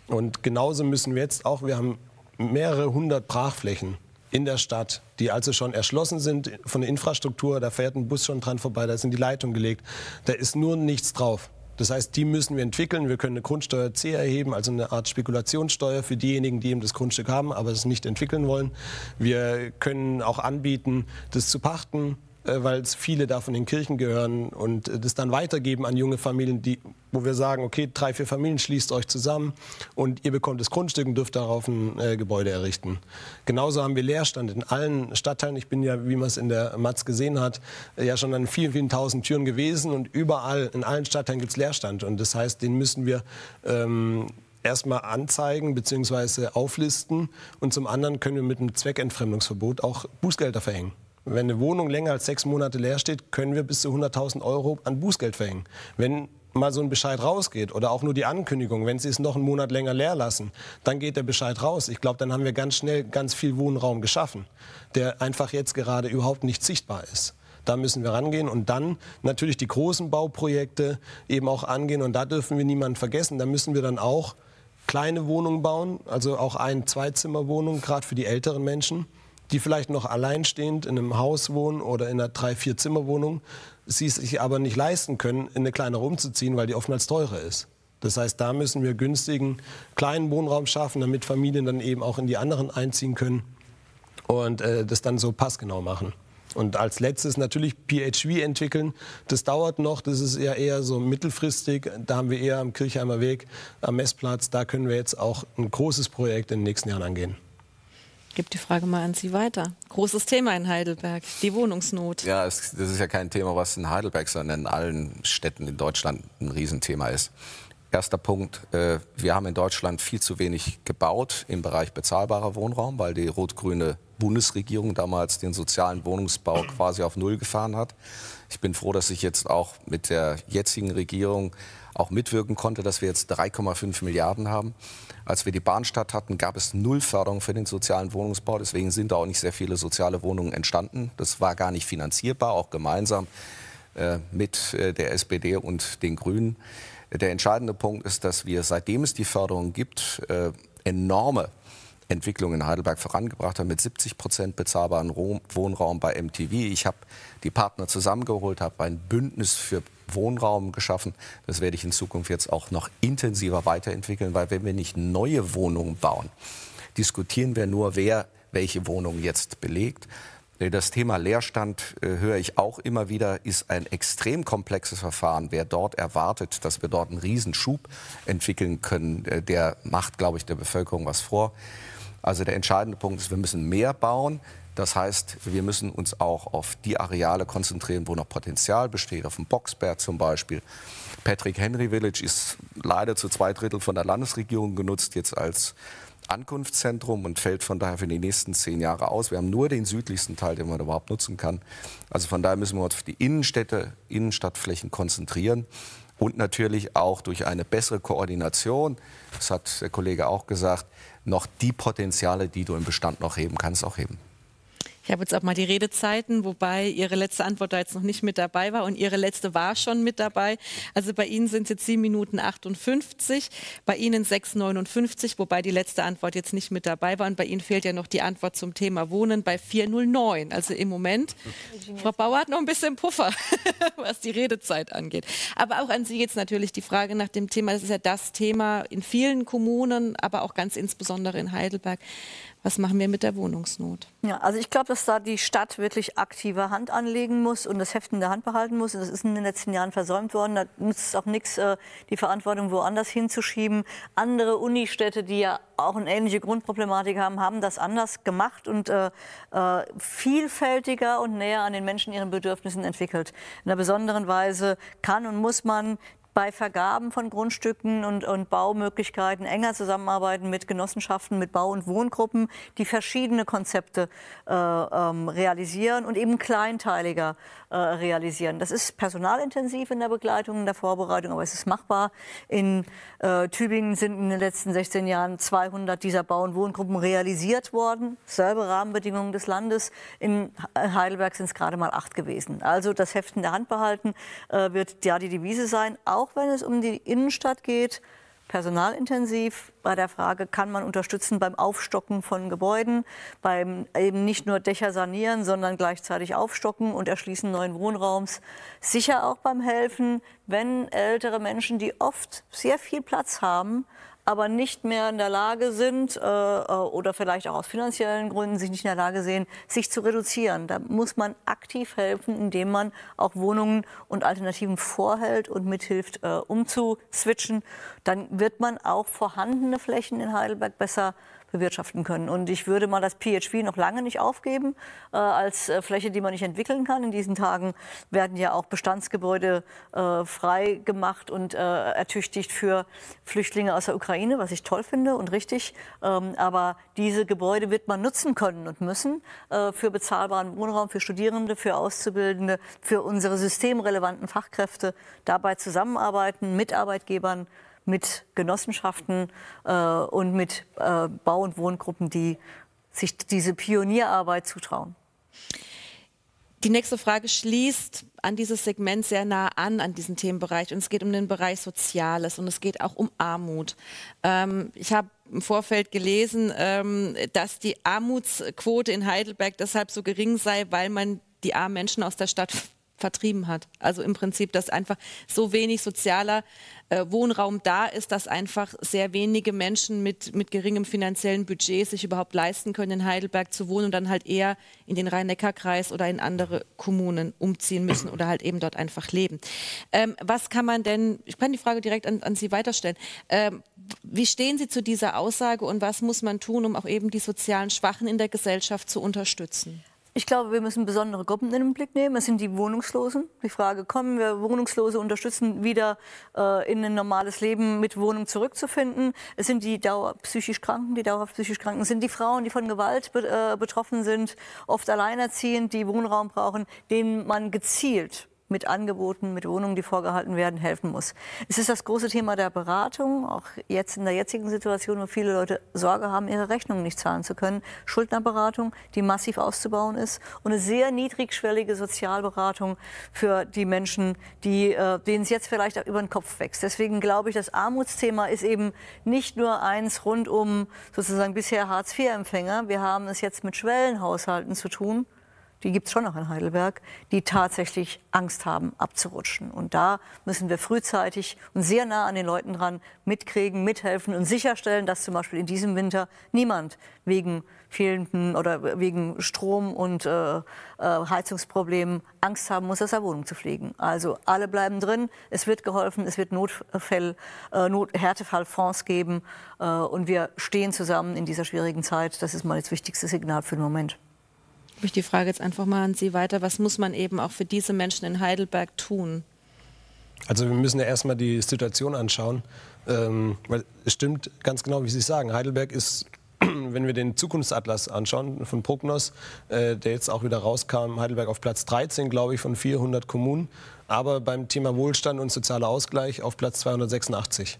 Und genauso müssen wir jetzt auch, wir haben mehrere hundert Brachflächen in der Stadt, die also schon erschlossen sind von der Infrastruktur. Da fährt ein Bus schon dran vorbei, da sind die Leitungen gelegt. Da ist nur nichts drauf. Das heißt, die müssen wir entwickeln. Wir können eine Grundsteuer C erheben, also eine Art Spekulationssteuer für diejenigen, die eben das Grundstück haben, aber es nicht entwickeln wollen. Wir können auch anbieten, das zu pachten weil es viele davon in Kirchen gehören und äh, das dann weitergeben an junge Familien, die, wo wir sagen, okay, drei, vier Familien schließt euch zusammen und ihr bekommt das Grundstück und dürft darauf ein äh, Gebäude errichten. Genauso haben wir Leerstand in allen Stadtteilen. Ich bin ja, wie man es in der Matz gesehen hat, äh, ja schon an vielen, vielen tausend Türen gewesen und überall, in allen Stadtteilen gibt es Leerstand und das heißt, den müssen wir ähm, erstmal anzeigen bzw. auflisten und zum anderen können wir mit einem Zweckentfremdungsverbot auch Bußgelder verhängen. Wenn eine Wohnung länger als sechs Monate leer steht, können wir bis zu 100.000 Euro an Bußgeld verhängen. Wenn mal so ein Bescheid rausgeht oder auch nur die Ankündigung, wenn Sie es noch einen Monat länger leer lassen, dann geht der Bescheid raus. Ich glaube, dann haben wir ganz schnell ganz viel Wohnraum geschaffen, der einfach jetzt gerade überhaupt nicht sichtbar ist. Da müssen wir rangehen und dann natürlich die großen Bauprojekte eben auch angehen und da dürfen wir niemanden vergessen. Da müssen wir dann auch kleine Wohnungen bauen, also auch ein Zweizimmerwohnung, gerade für die älteren Menschen die vielleicht noch alleinstehend in einem Haus wohnen oder in einer drei, vier Zimmerwohnung, sie es sich aber nicht leisten können, in eine kleinere umzuziehen, weil die oftmals teurer ist. Das heißt, da müssen wir günstigen kleinen Wohnraum schaffen, damit Familien dann eben auch in die anderen einziehen können und äh, das dann so passgenau machen. Und als letztes natürlich PHV entwickeln. Das dauert noch, das ist ja eher so mittelfristig. Da haben wir eher am Kirchheimer Weg, am Messplatz, da können wir jetzt auch ein großes Projekt in den nächsten Jahren angehen gebe die Frage mal an Sie weiter. Großes Thema in Heidelberg, die Wohnungsnot. Ja, es, das ist ja kein Thema, was in Heidelberg, sondern in allen Städten in Deutschland ein Riesenthema ist. Erster Punkt, äh, wir haben in Deutschland viel zu wenig gebaut im Bereich bezahlbarer Wohnraum, weil die rot-grüne Bundesregierung damals den sozialen Wohnungsbau quasi auf Null gefahren hat. Ich bin froh, dass ich jetzt auch mit der jetzigen Regierung auch mitwirken konnte, dass wir jetzt 3,5 Milliarden haben. Als wir die Bahnstadt hatten, gab es null Förderung für den sozialen Wohnungsbau. Deswegen sind da auch nicht sehr viele soziale Wohnungen entstanden. Das war gar nicht finanzierbar, auch gemeinsam äh, mit äh, der SPD und den Grünen. Der entscheidende Punkt ist, dass wir, seitdem es die Förderung gibt, äh, enorme Entwicklung in Heidelberg vorangebracht haben mit 70 Prozent bezahlbaren Wohnraum bei MTV. Ich habe die Partner zusammengeholt, habe ein Bündnis für Wohnraum geschaffen. Das werde ich in Zukunft jetzt auch noch intensiver weiterentwickeln, weil wenn wir nicht neue Wohnungen bauen, diskutieren wir nur, wer welche Wohnung jetzt belegt. Das Thema Leerstand äh, höre ich auch immer wieder, ist ein extrem komplexes Verfahren. Wer dort erwartet, dass wir dort einen Riesenschub entwickeln können, äh, der macht, glaube ich, der Bevölkerung was vor. Also der entscheidende Punkt ist, wir müssen mehr bauen. Das heißt, wir müssen uns auch auf die Areale konzentrieren, wo noch Potenzial besteht, auf dem Boxberg zum Beispiel. Patrick Henry Village ist leider zu zwei Drittel von der Landesregierung genutzt, jetzt als Ankunftszentrum und fällt von daher für die nächsten zehn Jahre aus. Wir haben nur den südlichsten Teil, den man überhaupt nutzen kann. Also von daher müssen wir uns auf die Innenstädte, Innenstadtflächen konzentrieren und natürlich auch durch eine bessere Koordination, das hat der Kollege auch gesagt, noch die Potenziale, die du im Bestand noch heben kannst, auch heben. Ich habe jetzt auch mal die Redezeiten, wobei Ihre letzte Antwort da jetzt noch nicht mit dabei war und Ihre letzte war schon mit dabei. Also bei Ihnen sind es jetzt 7 Minuten 58, bei Ihnen 6,59, wobei die letzte Antwort jetzt nicht mit dabei war. Und bei Ihnen fehlt ja noch die Antwort zum Thema Wohnen bei 409. Also im Moment, Frau Bauer hat noch ein bisschen Puffer, was die Redezeit angeht. Aber auch an Sie jetzt natürlich die Frage nach dem Thema, das ist ja das Thema in vielen Kommunen, aber auch ganz insbesondere in Heidelberg. Was machen wir mit der Wohnungsnot? Ja, also ich glaube, dass da die Stadt wirklich aktive Hand anlegen muss und das Heft in der Hand behalten muss. das ist in den letzten Jahren versäumt worden. Da nützt es auch nichts, äh, die Verantwortung woanders hinzuschieben. Andere Unistädte, die ja auch eine ähnliche Grundproblematik haben, haben das anders gemacht und äh, äh, vielfältiger und näher an den Menschen ihren Bedürfnissen entwickelt. In einer besonderen Weise kann und muss man bei Vergaben von Grundstücken und, und, Baumöglichkeiten enger zusammenarbeiten mit Genossenschaften, mit Bau- und Wohngruppen, die verschiedene Konzepte äh, ähm, realisieren und eben kleinteiliger äh, realisieren. Das ist personalintensiv in der Begleitung, in der Vorbereitung, aber es ist machbar. In äh, Tübingen sind in den letzten 16 Jahren 200 dieser Bau- und Wohngruppen realisiert worden. Selbe Rahmenbedingungen des Landes. In Heidelberg sind es gerade mal acht gewesen. Also das Heft in der Hand behalten äh, wird ja die Devise sein. Auch auch wenn es um die Innenstadt geht, personalintensiv bei der Frage, kann man unterstützen beim Aufstocken von Gebäuden, beim eben nicht nur Dächer sanieren, sondern gleichzeitig aufstocken und erschließen neuen Wohnraums. Sicher auch beim Helfen, wenn ältere Menschen, die oft sehr viel Platz haben, aber nicht mehr in der Lage sind äh, äh, oder vielleicht auch aus finanziellen Gründen sich nicht in der Lage sehen, sich zu reduzieren. Da muss man aktiv helfen, indem man auch Wohnungen und Alternativen vorhält und mithilft, äh, umzuswitchen. Dann wird man auch vorhandene Flächen in Heidelberg besser bewirtschaften können. Und ich würde mal das PHP noch lange nicht aufgeben äh, als äh, Fläche, die man nicht entwickeln kann. In diesen Tagen werden ja auch Bestandsgebäude äh, frei gemacht und äh, ertüchtigt für Flüchtlinge aus der Ukraine, was ich toll finde und richtig. Ähm, aber diese Gebäude wird man nutzen können und müssen äh, für bezahlbaren Wohnraum, für Studierende, für Auszubildende, für unsere systemrelevanten Fachkräfte dabei zusammenarbeiten mit Arbeitgebern mit Genossenschaften äh, und mit äh, Bau- und Wohngruppen, die sich diese Pionierarbeit zutrauen. Die nächste Frage schließt an dieses Segment sehr nah an, an diesen Themenbereich. Und es geht um den Bereich Soziales und es geht auch um Armut. Ähm, ich habe im Vorfeld gelesen, ähm, dass die Armutsquote in Heidelberg deshalb so gering sei, weil man die armen Menschen aus der Stadt vertrieben hat. Also im Prinzip, dass einfach so wenig sozialer äh, Wohnraum da ist, dass einfach sehr wenige Menschen mit, mit geringem finanziellen Budget sich überhaupt leisten können, in Heidelberg zu wohnen und dann halt eher in den Rhein-Neckar-Kreis oder in andere Kommunen umziehen müssen oder halt eben dort einfach leben. Ähm, was kann man denn, ich kann die Frage direkt an, an Sie weiterstellen, ähm, wie stehen Sie zu dieser Aussage und was muss man tun, um auch eben die sozialen Schwachen in der Gesellschaft zu unterstützen? Ich glaube, wir müssen besondere Gruppen in den Blick nehmen. Es sind die Wohnungslosen. Die Frage, kommen wir Wohnungslose unterstützen, wieder äh, in ein normales Leben mit Wohnung zurückzufinden? Es sind die Dauer psychisch Kranken, die dauerhaft psychisch Kranken. Es sind die Frauen, die von Gewalt be äh, betroffen sind, oft alleinerziehend, die Wohnraum brauchen, denen man gezielt mit Angeboten, mit Wohnungen, die vorgehalten werden, helfen muss. Es ist das große Thema der Beratung, auch jetzt in der jetzigen Situation, wo viele Leute Sorge haben, ihre Rechnungen nicht zahlen zu können. Schuldnerberatung, die massiv auszubauen ist und eine sehr niedrigschwellige Sozialberatung für die Menschen, die, äh, denen es jetzt vielleicht auch über den Kopf wächst. Deswegen glaube ich, das Armutsthema ist eben nicht nur eins rund um sozusagen bisher Hartz-IV-Empfänger. Wir haben es jetzt mit Schwellenhaushalten zu tun die gibt es schon noch in Heidelberg, die tatsächlich Angst haben, abzurutschen. Und da müssen wir frühzeitig und sehr nah an den Leuten dran mitkriegen, mithelfen und sicherstellen, dass zum Beispiel in diesem Winter niemand wegen fehlenden oder wegen Strom- und äh, äh Heizungsproblemen Angst haben muss, aus der Wohnung zu fliegen. Also alle bleiben drin, es wird geholfen, es wird Notfall, äh, Not Härtefallfonds geben äh, und wir stehen zusammen in dieser schwierigen Zeit. Das ist mal das wichtigste Signal für den Moment gebe ich die Frage jetzt einfach mal an Sie weiter. Was muss man eben auch für diese Menschen in Heidelberg tun? Also wir müssen ja erstmal die Situation anschauen, ähm, weil es stimmt ganz genau, wie Sie sagen. Heidelberg ist, wenn wir den Zukunftsatlas anschauen von Prognos, äh, der jetzt auch wieder rauskam, Heidelberg auf Platz 13, glaube ich, von 400 Kommunen, aber beim Thema Wohlstand und sozialer Ausgleich auf Platz 286.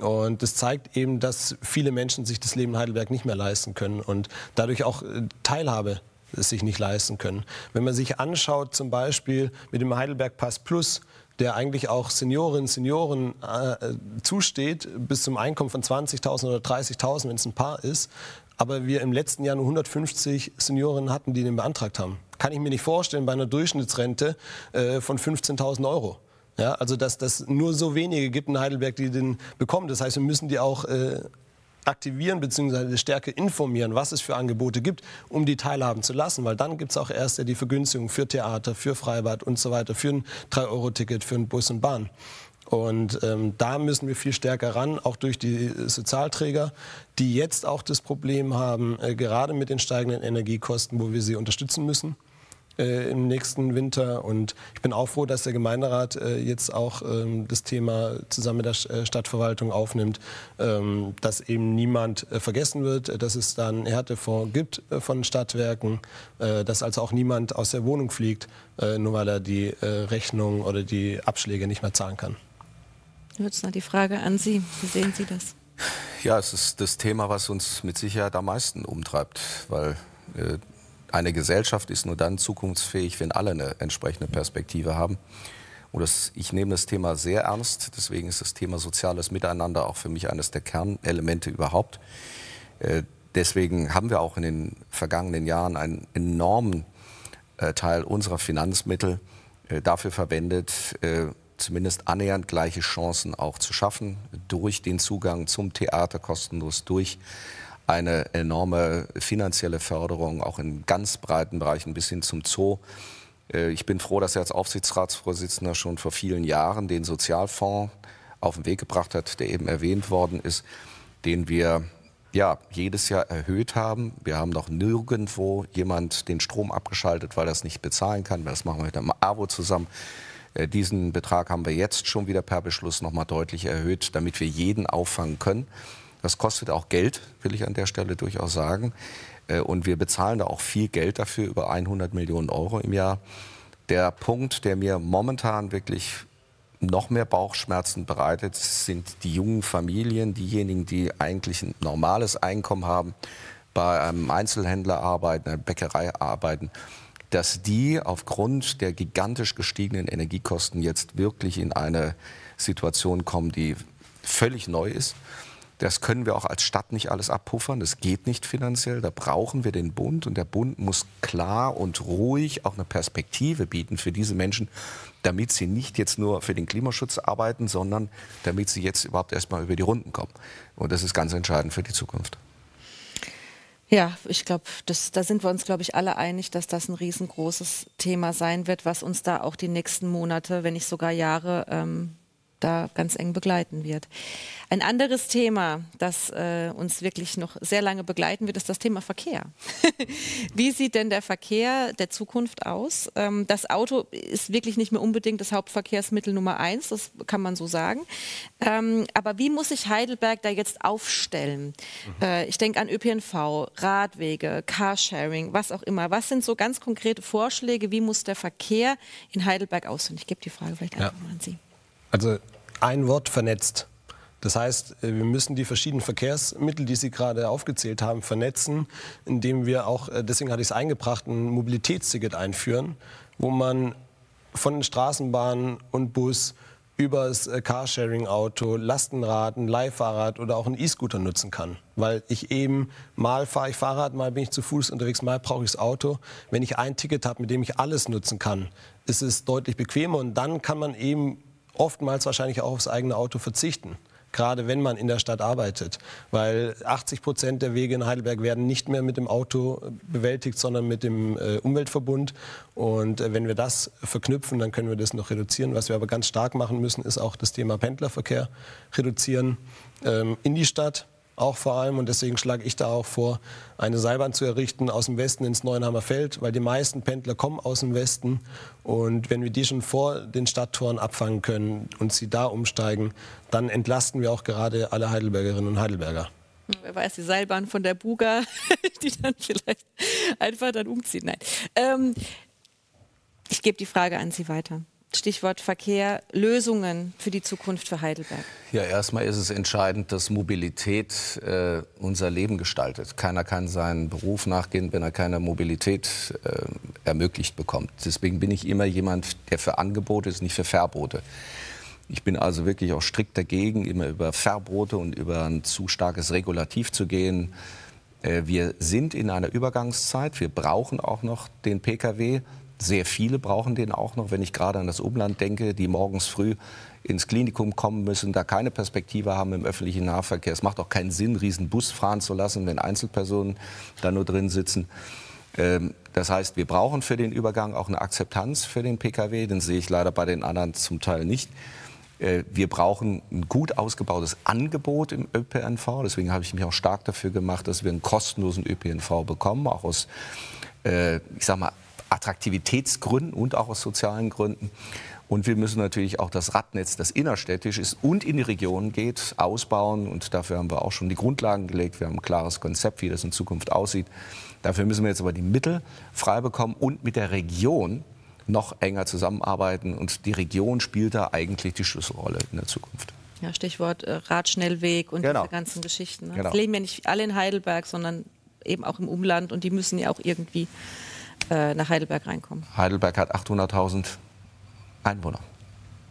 Und das zeigt eben, dass viele Menschen sich das Leben in Heidelberg nicht mehr leisten können und dadurch auch äh, Teilhabe es sich nicht leisten können. Wenn man sich anschaut, zum Beispiel mit dem Heidelberg Pass Plus, der eigentlich auch Seniorinnen Senioren äh, zusteht, bis zum Einkommen von 20.000 oder 30.000, wenn es ein Paar ist, aber wir im letzten Jahr nur 150 Seniorinnen hatten, die den beantragt haben. Kann ich mir nicht vorstellen bei einer Durchschnittsrente äh, von 15.000 Euro. Ja, also dass das nur so wenige gibt in Heidelberg, die den bekommen. Das heißt, wir müssen die auch äh, aktivieren bzw. stärker informieren, was es für Angebote gibt, um die teilhaben zu lassen. Weil dann gibt es auch erst die Vergünstigung für Theater, für Freibad und so weiter, für ein 3-Euro-Ticket, für einen Bus und Bahn. Und ähm, da müssen wir viel stärker ran, auch durch die Sozialträger, die jetzt auch das Problem haben, äh, gerade mit den steigenden Energiekosten, wo wir sie unterstützen müssen. Äh, im nächsten Winter. Und ich bin auch froh, dass der Gemeinderat äh, jetzt auch ähm, das Thema zusammen mit der äh, Stadtverwaltung aufnimmt, ähm, dass eben niemand äh, vergessen wird, dass es dann Härtefonds gibt äh, von Stadtwerken, äh, dass also auch niemand aus der Wohnung fliegt, nur weil er die Rechnung oder die Abschläge nicht mehr zahlen kann. Hützner, die Frage an Sie. Wie sehen Sie das? Ja, es ist das Thema, was uns mit Sicherheit am meisten umtreibt, weil äh, eine Gesellschaft ist nur dann zukunftsfähig, wenn alle eine entsprechende Perspektive haben. Und das, ich nehme das Thema sehr ernst. Deswegen ist das Thema soziales Miteinander auch für mich eines der Kernelemente überhaupt. Äh, deswegen haben wir auch in den vergangenen Jahren einen enormen äh, Teil unserer Finanzmittel äh, dafür verwendet, zumindest annähernd gleiche Chancen auch zu schaffen, durch den Zugang zum Theater kostenlos, durch eine enorme finanzielle Förderung, auch in ganz breiten Bereichen bis hin zum Zoo. Äh, ich bin froh, dass er als Aufsichtsratsvorsitzender schon vor vielen Jahren den Sozialfonds auf den Weg gebracht hat, der eben erwähnt worden ist, den wir ja, jedes Jahr erhöht haben. Wir haben noch nirgendwo jemand den Strom abgeschaltet, weil er es nicht bezahlen kann. Das machen wir mit dem AWO zusammen. Äh, diesen Betrag haben wir jetzt schon wieder per Beschluss noch mal deutlich erhöht, damit wir jeden auffangen können. Das kostet auch Geld, will ich an der Stelle durchaus sagen. Äh, und wir bezahlen da auch viel Geld dafür, über 100 Millionen Euro im Jahr. Der Punkt, der mir momentan wirklich noch mehr Bauchschmerzen bereitet, sind die jungen Familien, diejenigen, die eigentlich ein normales Einkommen haben, bei einem Einzelhändler arbeiten, einer Bäckerei arbeiten dass die aufgrund der gigantisch gestiegenen Energiekosten jetzt wirklich in eine Situation kommen, die völlig neu ist. Das können wir auch als Stadt nicht alles abpuffern. Das geht nicht finanziell. Da brauchen wir den Bund. Und der Bund muss klar und ruhig auch eine Perspektive bieten für diese Menschen, damit sie nicht jetzt nur für den Klimaschutz arbeiten, sondern damit sie jetzt überhaupt erstmal über die Runden kommen. Und das ist ganz entscheidend für die Zukunft. Ja, ich glaube, da sind wir uns, glaube ich, alle einig, dass das ein riesengroßes Thema sein wird, was uns da auch die nächsten Monate, wenn nicht sogar Jahre ähm, da ganz eng begleiten wird. Ein anderes Thema, das äh, uns wirklich noch sehr lange begleiten wird, ist das Thema Verkehr. Wie sieht denn der Verkehr der Zukunft aus? Ähm, das Auto ist wirklich nicht mehr unbedingt das Hauptverkehrsmittel Nummer eins, das kann man so sagen. Ähm, aber wie muss sich Heidelberg da jetzt aufstellen? Mhm. Äh, ich denke an ÖPNV, Radwege, Carsharing, was auch immer. Was sind so ganz konkrete Vorschläge? Wie muss der Verkehr in Heidelberg aussehen? Ich gebe die Frage vielleicht einfach ja. mal an Sie. Also ein Wort vernetzt. Das heißt, äh, wir müssen die verschiedenen Verkehrsmittel, die Sie gerade aufgezählt haben, vernetzen, indem wir auch, äh, deswegen hatte ich es eingebracht, ein Mobilitätsticket einführen, wo man von den Straßenbahnen und Bus über das äh, Carsharing-Auto, Lastenrad, ein Leihfahrrad oder auch ein E-Scooter nutzen kann. Weil ich eben, mal fahre ich Fahrrad, mal bin ich zu Fuß unterwegs, mal brauche ich das Auto. Wenn ich ein Ticket habe, mit dem ich alles nutzen kann, ist es deutlich bequemer und dann kann man eben oftmals wahrscheinlich auch aufs eigene Auto verzichten gerade wenn man in der Stadt arbeitet. Weil 80 Prozent der Wege in Heidelberg werden nicht mehr mit dem Auto bewältigt, sondern mit dem äh, Umweltverbund. Und äh, wenn wir das verknüpfen, dann können wir das noch reduzieren. Was wir aber ganz stark machen müssen, ist auch das Thema Pendlerverkehr reduzieren ähm, in die Stadt auch vor allem. Und deswegen schlage ich da auch vor, eine Seilbahn zu errichten aus dem Westen ins Neuenheimer Feld, weil die meisten Pendler kommen aus dem Westen. Und wenn wir die schon vor den Stadttoren abfangen können und sie da umsteigen, dann entlasten wir auch gerade alle Heidelbergerinnen und Heidelberger. Wer weiß, die Seilbahn von der Buga, die dann vielleicht einfach dann umziehen. Nein. Ähm, ich gebe die Frage an Sie weiter. Stichwort Verkehr, Lösungen für die Zukunft für Heidelberg? Ja, erstmal ist es entscheidend, dass Mobilität äh, unser Leben gestaltet. Keiner kann seinen Beruf nachgehen, wenn er keine Mobilität äh, ermöglicht bekommt. Deswegen bin ich immer jemand, der für Angebote ist, nicht für Verbote. Ich bin also wirklich auch strikt dagegen, immer über Verbote und über ein zu starkes Regulativ zu gehen. Äh, wir sind in einer Übergangszeit. Wir brauchen auch noch den Pkw. Sehr viele brauchen den auch noch, wenn ich gerade an das Umland denke, die morgens früh ins Klinikum kommen müssen, da keine Perspektive haben im öffentlichen Nahverkehr. Es macht auch keinen Sinn, riesen Bus fahren zu lassen, wenn Einzelpersonen da nur drin sitzen. Ähm, das heißt, wir brauchen für den Übergang auch eine Akzeptanz für den Pkw. Den sehe ich leider bei den anderen zum Teil nicht. Äh, wir brauchen ein gut ausgebautes Angebot im ÖPNV. Deswegen habe ich mich auch stark dafür gemacht, dass wir einen kostenlosen ÖPNV bekommen, auch aus, äh, ich sag mal, Attraktivitätsgründen und auch aus sozialen Gründen. Und wir müssen natürlich auch das Radnetz, das innerstädtisch ist und in die Region geht, ausbauen. Und dafür haben wir auch schon die Grundlagen gelegt. Wir haben ein klares Konzept, wie das in Zukunft aussieht. Dafür müssen wir jetzt aber die Mittel frei bekommen und mit der Region noch enger zusammenarbeiten. Und die Region spielt da eigentlich die Schlüsselrolle in der Zukunft. Ja, Stichwort äh, Radschnellweg und Genau. diese ganzen Geschichten. Ne? Genau. Es leben ja nicht alle in Heidelberg, sondern eben auch im Umland und die müssen ja auch irgendwie äh, nach Heidelberg reinkommen. Heidelberg hat 800.000 Einwohner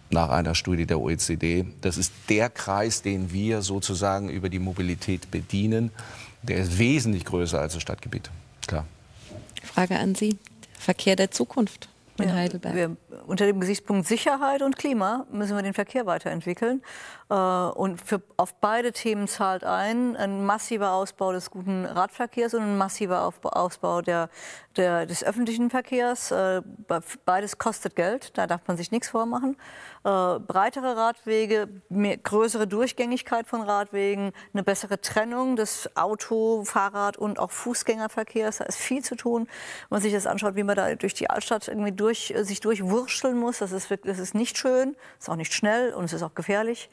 nach einer Studie der OECD. Das ist der Kreis, den wir sozusagen über die Mobilität bedienen. Der ist wesentlich größer als das Stadtgebiet. Klar. Frage an Sie. Verkehr der Zukunft in Ja, Heidelberg. Wir, unter dem Gesichtspunkt Sicherheit und Klima müssen wir den Verkehr weiterentwickeln. Äh, Und für, auf beide Themen zahlt ein ein massiver Ausbau des guten Radverkehrs und ein massiver Ausbau der, der, des öffentlichen Verkehrs. Äh, be- Beides kostet Geld, da darf man sich nichts vormachen. Äh, Breitere Radwege, mehr, größere Durchgängigkeit von Radwegen, eine bessere Trennung des Auto-, Fahrrad- und auch Fußgängerverkehrs. Da ist viel zu tun. Wenn man sich das anschaut, wie man da durch die Altstadt irgendwie durch, sich durchwurschteln muss, das ist, wirklich, das ist nicht schön, ist auch nicht schnell und es ist auch gefährlich.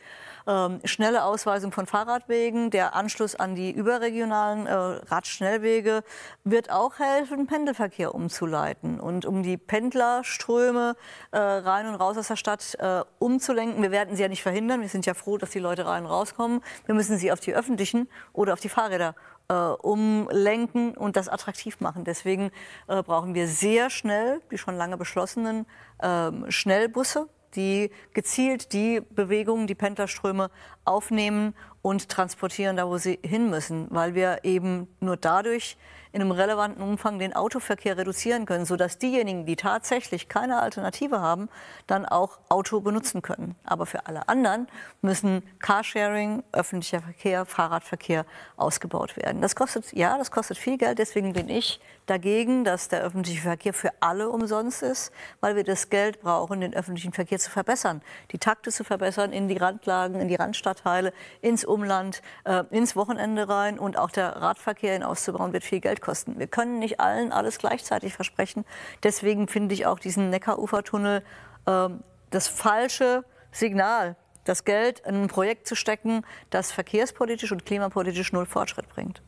Ähm, schnelle Ausweisung von Fahrradwegen, der Anschluss an die überregionalen äh, Radschnellwege wird auch helfen, Pendelverkehr umzuleiten und um die Pendlerströme äh, rein und raus aus der Stadt äh, umzulenken. Wir werden sie ja nicht verhindern. Wir sind ja froh, dass die Leute rein und rauskommen. Wir müssen sie auf die öffentlichen oder auf die Fahrräder äh, umlenken und das attraktiv machen. Deswegen äh, brauchen wir sehr schnell die schon lange beschlossenen ähm, Schnellbusse, die gezielt die Bewegungen, die Pendlerströme aufnehmen und transportieren, da wo sie hin müssen, weil wir eben nur dadurch in einem relevanten Umfang den Autoverkehr reduzieren können, sodass diejenigen, die tatsächlich keine Alternative haben, dann auch Auto benutzen können. Aber für alle anderen müssen Carsharing, öffentlicher Verkehr, Fahrradverkehr ausgebaut werden. Das kostet, ja, das kostet viel Geld. Deswegen bin ich dagegen, dass der öffentliche Verkehr für alle umsonst ist, weil wir das Geld brauchen, den öffentlichen Verkehr zu verbessern, die Takte zu verbessern in die Randlagen, in die Randstadtteile, ins Umland, äh, ins Wochenende rein und auch der Radverkehr hinauszubauen, wird viel Geld kosten. Wir können nicht allen alles gleichzeitig versprechen. Deswegen finde ich auch diesen Neckarufertunnel ähm, das falsche Signal, das Geld in ein Projekt zu stecken, das verkehrspolitisch und klimapolitisch null Fortschritt bringt.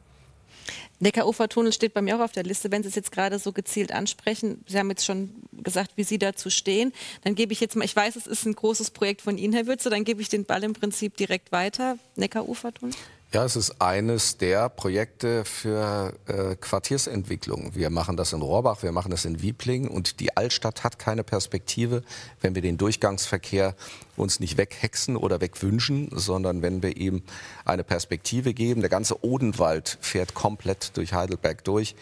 Neckarufertunnel steht bei mir auch auf der Liste, wenn Sie es jetzt gerade so gezielt ansprechen. Sie haben jetzt schon gesagt, wie Sie dazu stehen. Dann gebe ich jetzt mal, ich weiß, es ist ein großes Projekt von Ihnen, Herr Würze, dann gebe ich den Ball im Prinzip direkt weiter. Neckarufertunnel? Ja, es ist eines der Projekte für äh, Quartiersentwicklung. Wir machen das in Rohrbach, wir machen das in Wiebling und die Altstadt hat keine Perspektive, wenn wir den Durchgangsverkehr uns nicht weghexen oder wegwünschen, sondern wenn wir ihm eine Perspektive geben. Der ganze Odenwald fährt komplett durch Heidelberg durch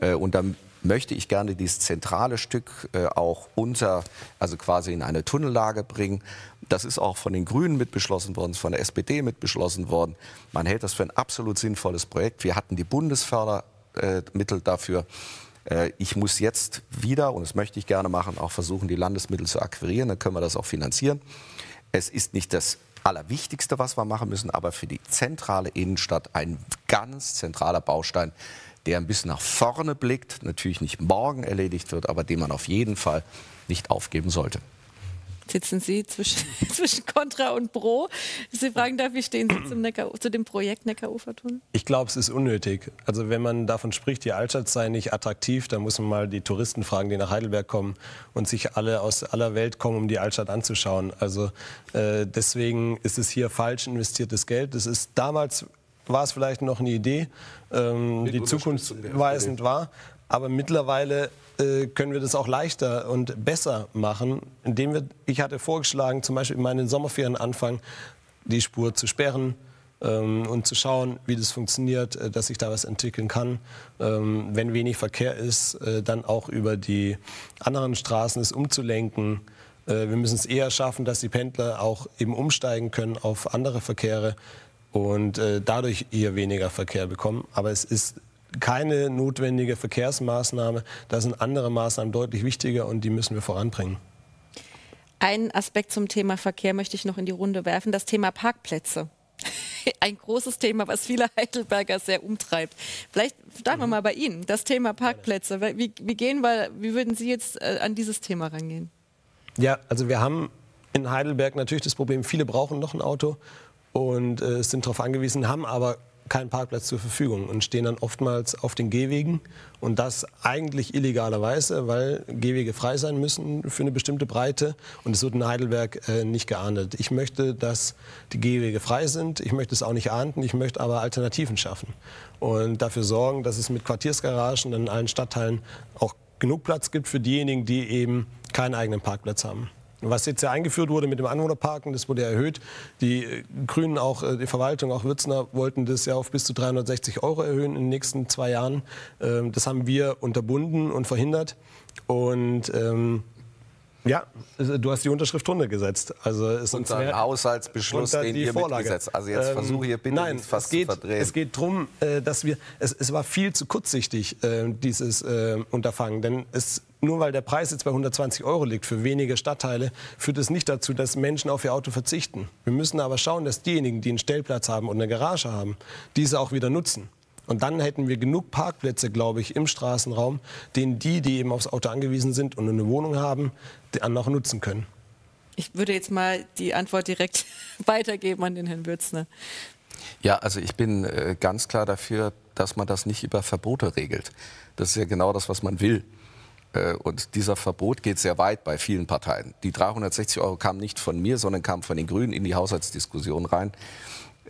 äh, und dann möchte ich gerne dieses zentrale Stück äh, auch unter, also quasi in eine Tunnellage bringen. Das ist auch von den Grünen mit beschlossen worden, von der SPD mit beschlossen worden. Man hält das für ein absolut sinnvolles Projekt. Wir hatten die Bundesfördermittel dafür. Äh, Ich muss jetzt wieder, und das möchte ich gerne machen, auch versuchen, die Landesmittel zu akquirieren. Dann können wir das auch finanzieren. Es ist nicht das Allerwichtigste, was wir machen müssen, aber für die zentrale Innenstadt ein ganz zentraler Baustein, der ein bisschen nach vorne blickt, natürlich nicht morgen erledigt wird, aber den man auf jeden Fall nicht aufgeben sollte. Sitzen Sie zwischen, zwischen Contra und Pro? Sie fragen darf, wie stehen Sie zum Neckar, zu dem Projekt Neckarufertunnel? Ich glaube, es ist unnötig. Also wenn man davon spricht, die Altstadt sei nicht attraktiv, dann muss man mal die Touristen fragen, die nach Heidelberg kommen und sich alle aus aller Welt kommen, um die Altstadt anzuschauen. Also äh, deswegen ist es hier falsch investiertes Geld. Das ist damals war es vielleicht noch eine Idee, ähm, die Zukunft weisend war. Aber mittlerweile äh, können wir das auch leichter und besser machen, indem wir, ich hatte vorgeschlagen, zum Beispiel in meinen Sommerferien anfangen, die Spur zu sperren, ähm, und zu schauen, wie das funktioniert, äh, dass sich da was entwickeln kann. Ähm, wenn wenig Verkehr ist, äh, dann auch über die anderen Straßen es umzulenken. Äh, wir müssen es eher schaffen, dass die Pendler auch eben umsteigen können auf andere Verkehre und äh, dadurch eher weniger Verkehr bekommen. Aber es ist keine notwendige Verkehrsmaßnahme. Da sind andere Maßnahmen deutlich wichtiger und die müssen wir voranbringen. Einen Aspekt zum Thema Verkehr möchte ich noch in die Runde werfen, das Thema Parkplätze. ein großes Thema, was viele Heidelberger sehr umtreibt. Vielleicht starten wir mal bei Ihnen, das Thema Parkplätze. Wie, wie, gehen wir, wie würden Sie jetzt äh, an dieses Thema rangehen? Ja, also wir haben in Heidelberg natürlich das Problem, viele brauchen noch ein Auto und äh, sind darauf angewiesen, haben aber keinen Parkplatz zur Verfügung und stehen dann oftmals auf den Gehwegen. Und das eigentlich illegalerweise, weil Gehwege frei sein müssen für eine bestimmte Breite. Und es wird in Heidelberg äh, nicht geahndet. Ich möchte, dass die Gehwege frei sind, ich möchte es auch nicht ahnden, ich möchte aber Alternativen schaffen. Und dafür sorgen, dass es mit Quartiersgaragen in allen Stadtteilen auch genug Platz gibt für diejenigen, die eben keinen eigenen Parkplatz haben. Was jetzt ja eingeführt wurde mit dem Anwohnerparken, das wurde erhöht. Die äh, Grünen, auch äh, die Verwaltung, auch Würzner, wollten das ja auf bis zu 360 Euro erhöhen in den nächsten zwei Jahren. Ähm, das haben wir unterbunden und verhindert. Und ähm, ja, du hast die Unterschrift runtergesetzt. Also es ist ein Haushaltsbeschluss, den ihr Vorlage. mitgesetzt. Also jetzt ähm, versuche hier bitte Nein, nicht fast es geht, zu verdrehen. Es geht darum, äh, dass wir, es, es, war viel zu kurzsichtig, äh, dieses äh, Unterfangen. Denn es, nur weil der Preis jetzt bei 120 Euro liegt für wenige Stadtteile, führt es nicht dazu, dass Menschen auf ihr Auto verzichten. Wir müssen aber schauen, dass diejenigen, die einen Stellplatz haben und eine Garage haben, diese auch wieder nutzen. Und dann hätten wir genug Parkplätze, glaube ich, im Straßenraum, den die, die eben aufs Auto angewiesen sind und eine Wohnung haben, dann noch nutzen können. Ich würde jetzt mal die Antwort direkt weitergeben an den Herrn Würzner. Ja, also ich bin äh, ganz klar dafür, dass man das nicht über Verbote regelt. Das ist ja genau das, was man will. Äh, und dieser Verbot geht sehr weit bei vielen Parteien. Die 360 Euro kamen nicht von mir, sondern kamen von den Grünen in die Haushaltsdiskussion rein.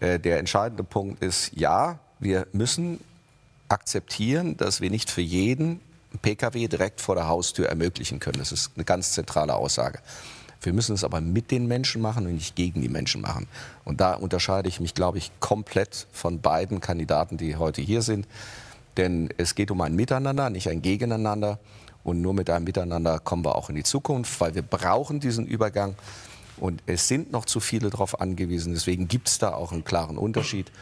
Äh, der entscheidende Punkt ist, ja, wir müssen akzeptieren, dass wir nicht für jeden Pkw direkt vor der Haustür ermöglichen können. Das ist eine ganz zentrale Aussage. Wir müssen es aber mit den Menschen machen und nicht gegen die Menschen machen. Und da unterscheide ich mich, glaube ich, komplett von beiden Kandidaten, die heute hier sind. Denn es geht um ein Miteinander, nicht ein Gegeneinander. Und nur mit einem Miteinander kommen wir auch in die Zukunft, weil wir brauchen diesen Übergang. Und es sind noch zu viele darauf angewiesen. Deswegen gibt es da auch einen klaren Unterschied.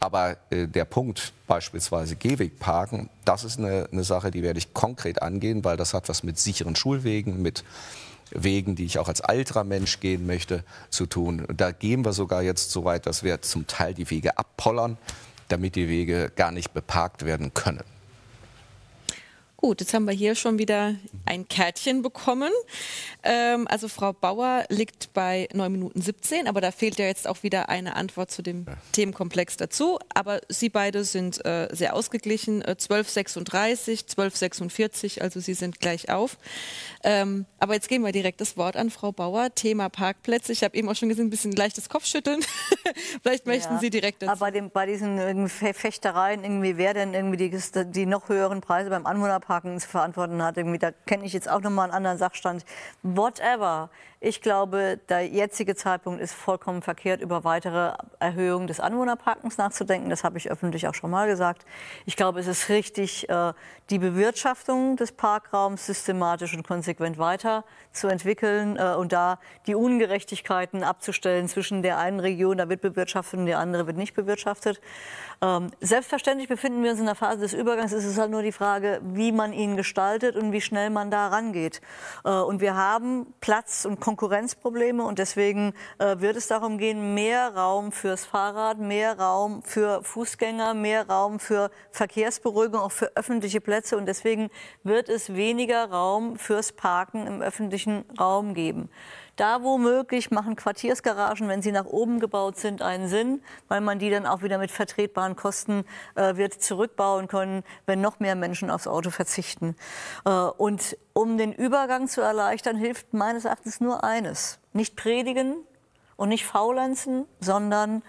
Aber äh, der Punkt beispielsweise Gehwegparken, das ist eine, eine Sache, die werde ich konkret angehen, weil das hat was mit sicheren Schulwegen, mit Wegen, die ich auch als älterer Mensch gehen möchte, zu tun. Da gehen wir sogar jetzt so weit, dass wir zum Teil die Wege abpollern, damit die Wege gar nicht beparkt werden können. Gut, jetzt haben wir hier schon wieder ein Kärtchen bekommen. Ähm, also Frau Bauer liegt bei 9 Minuten 17, aber da fehlt ja jetzt auch wieder eine Antwort zu dem ja. Themenkomplex dazu. Aber Sie beide sind äh, sehr ausgeglichen, äh, 1236, 1246, also Sie sind gleich auf. Ähm, aber jetzt geben wir direkt das Wort an Frau Bauer. Thema Parkplätze. Ich habe eben auch schon gesehen, ein bisschen leichtes Kopfschütteln. Vielleicht möchten ja. Sie direkt dazu. Aber bei, dem, bei diesen Fechtereien, irgendwie, wer denn irgendwie die, die noch höheren Preise beim Anwohnerpark Parken zu verantworten hat. Da kenne ich jetzt auch noch mal einen anderen Sachstand. Whatever. Ich glaube, der jetzige Zeitpunkt ist vollkommen verkehrt, über weitere Erhöhungen des Anwohnerparkens nachzudenken. Das habe ich öffentlich auch schon mal gesagt. Ich glaube, es ist richtig, äh, die Bewirtschaftung des Parkraums systematisch und konsequent weiterzuentwickeln äh, und da die Ungerechtigkeiten abzustellen zwischen der einen Region, da wird bewirtschaftet und der andere wird nicht bewirtschaftet. Ähm, selbstverständlich befinden wir uns in der Phase des Übergangs. Es ist halt nur die Frage, wie man ihn gestaltet und wie schnell man da rangeht. Äh, und wir haben Platz- und Konkurrenzprobleme und deswegen äh, wird es darum gehen, mehr Raum fürs Fahrrad, mehr Raum für Fußgänger, mehr Raum für Verkehrsberuhigung, auch für öffentliche Plätze. Und deswegen wird es weniger Raum fürs Parken im öffentlichen Raum geben. Da womöglich machen Quartiersgaragen, wenn sie nach oben gebaut sind, einen Sinn, weil man die dann auch wieder mit vertretbaren Kosten äh, wird zurückbauen können, wenn noch mehr Menschen aufs Auto verzichten. Äh, und um den Übergang zu erleichtern, hilft meines Erachtens nur eines. Nicht predigen und nicht faulenzen, sondern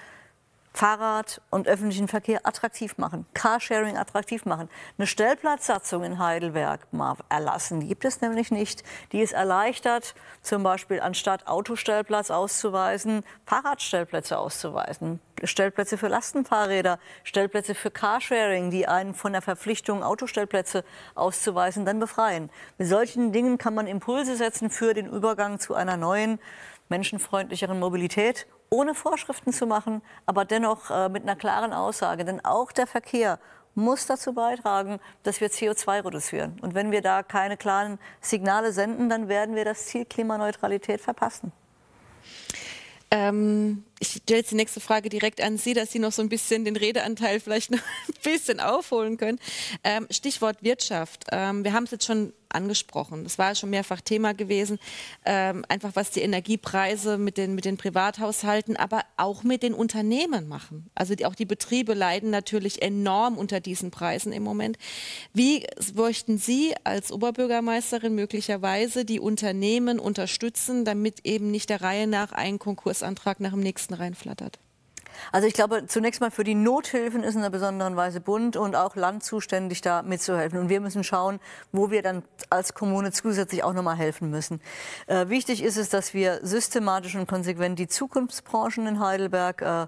Fahrrad und öffentlichen Verkehr attraktiv machen, Carsharing attraktiv machen. Eine Stellplatzsatzung in Heidelberg mal erlassen, die gibt es nämlich nicht. Die ist erleichtert, zum Beispiel anstatt Autostellplatz auszuweisen, Fahrradstellplätze auszuweisen. Stellplätze für Lastenfahrräder, Stellplätze für Carsharing, die einen von der Verpflichtung, Autostellplätze auszuweisen, dann befreien. Mit solchen Dingen kann man Impulse setzen für den Übergang zu einer neuen, menschenfreundlicheren Mobilität ohne Vorschriften zu machen, aber dennoch äh, mit einer klaren Aussage. Denn auch der Verkehr muss dazu beitragen, dass wir CO2 reduzieren. Und wenn wir da keine klaren Signale senden, dann werden wir das Ziel Klimaneutralität verpassen. Ähm, ich stelle jetzt die nächste Frage direkt an Sie, dass Sie noch so ein bisschen den Redeanteil vielleicht noch ein bisschen aufholen können. Ähm, Stichwort Wirtschaft. Ähm, wir haben es jetzt schon angesprochen. Das war schon mehrfach Thema gewesen. Ähm, einfach was die Energiepreise mit den, mit den Privathaushalten, aber auch mit den Unternehmen machen. Also die, auch die Betriebe leiden natürlich enorm unter diesen Preisen im Moment. Wie möchten Sie als Oberbürgermeisterin möglicherweise die Unternehmen unterstützen, damit eben nicht der Reihe nach ein Konkursantrag nach dem nächsten reinflattert? Also ich glaube, zunächst mal für die Nothilfen ist in einer besonderen Weise Bund und auch Land zuständig, da mitzuhelfen. Und wir müssen schauen, wo wir dann als Kommune zusätzlich auch nochmal helfen müssen. Äh, wichtig ist es, dass wir systematisch und konsequent die Zukunftsbranchen in Heidelberg äh,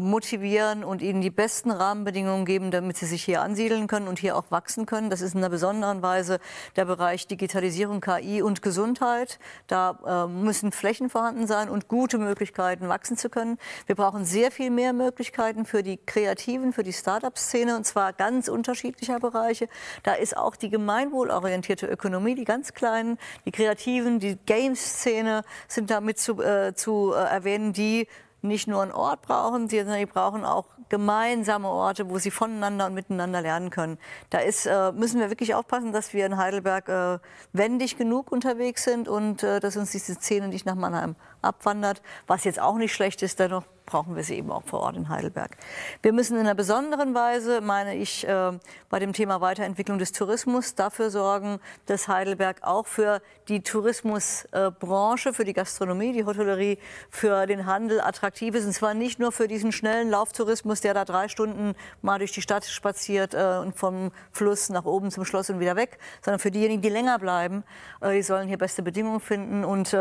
motivieren und ihnen die besten Rahmenbedingungen geben, damit sie sich hier ansiedeln können und hier auch wachsen können. Das ist in einer besonderen Weise der Bereich Digitalisierung, KI und Gesundheit. Da äh, müssen Flächen vorhanden sein und gute Möglichkeiten, wachsen zu können. Wir brauchen sehr viel mehr Möglichkeiten für die Kreativen, für die Start-up-Szene und zwar ganz unterschiedlicher Bereiche. Da ist auch die gemeinwohlorientierte Ökonomie, die ganz kleinen, die Kreativen, die Games-Szene sind damit zu, äh, zu äh, erwähnen, die nicht nur einen Ort brauchen, sondern die brauchen auch gemeinsame Orte, wo sie voneinander und miteinander lernen können. Da ist, äh, müssen wir wirklich aufpassen, dass wir in Heidelberg äh, wendig genug unterwegs sind und äh, dass uns diese Szene nicht nach Mannheim abwandert. Was jetzt auch nicht schlecht ist, dennoch brauchen wir sie eben auch vor Ort in Heidelberg. Wir müssen in einer besonderen Weise, meine ich, äh, bei dem Thema Weiterentwicklung des Tourismus dafür sorgen, dass Heidelberg auch für die Tourismusbranche, für die Gastronomie, die Hotellerie, für den Handel attraktiv ist. Und zwar nicht nur für diesen schnellen Lauftourismus, der da drei Stunden mal durch die Stadt spaziert äh, und vom Fluss nach oben zum Schloss und wieder weg, sondern für diejenigen, die länger bleiben. Äh, die sollen hier beste Bedingungen finden und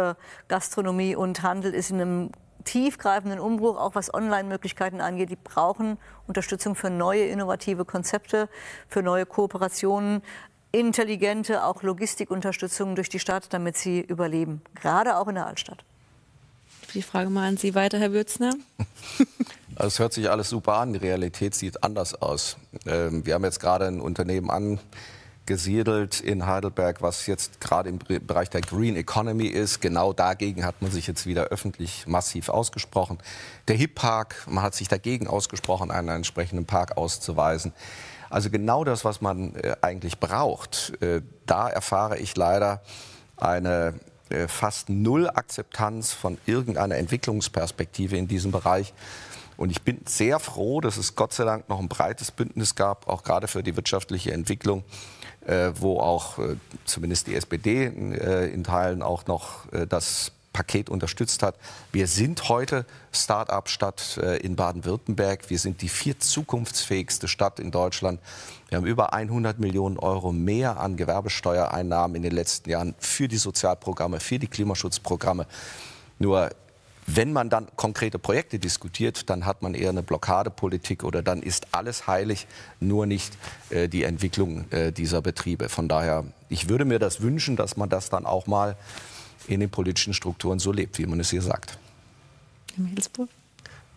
Gastronomie und Handel ist in einem tiefgreifenden Umbruch, auch was Online-Möglichkeiten angeht. Die brauchen Unterstützung für neue innovative Konzepte, für neue Kooperationen, intelligente auch Logistikunterstützung durch die Stadt, damit sie überleben, gerade auch in der Altstadt. Die Frage mal an Sie weiter, Herr Würzner. Also es hört sich alles super an, die Realität sieht anders aus. Ähm, wir haben jetzt gerade ein Unternehmen an gesiedelt in Heidelberg, was jetzt gerade im Bereich der Green Economy ist. Genau dagegen hat man sich jetzt wieder öffentlich massiv ausgesprochen. Der Hip Park, man hat sich dagegen ausgesprochen, einen entsprechenden Park auszuweisen. Also genau das, was man äh, eigentlich braucht. Äh, da erfahre ich leider eine äh, fast null Akzeptanz von irgendeiner Entwicklungsperspektive in diesem Bereich. Und ich bin sehr froh, dass es Gott sei Dank noch ein breites Bündnis gab, auch gerade für die wirtschaftliche Entwicklung, wo auch äh, zumindest die SPD äh, in Teilen auch noch das Paket unterstützt hat. Wir sind heute Start-up-Stadt in Baden-Württemberg. Wir sind die vier zukunftsfähigste Stadt in Deutschland. Wir haben über 100 Millionen Euro mehr an Gewerbesteuereinnahmen in den letzten Jahren für die Sozialprogramme, für die Klimaschutzprogramme. Nur wenn man dann konkrete Projekte diskutiert, dann hat man eher eine Blockadepolitik oder dann ist alles heilig, nur nicht äh, die Entwicklung äh, dieser Betriebe. Von daher, ich würde mir das wünschen, dass man das dann auch mal in den politischen Strukturen so lebt, wie man es hier sagt. Herr Hillsburg?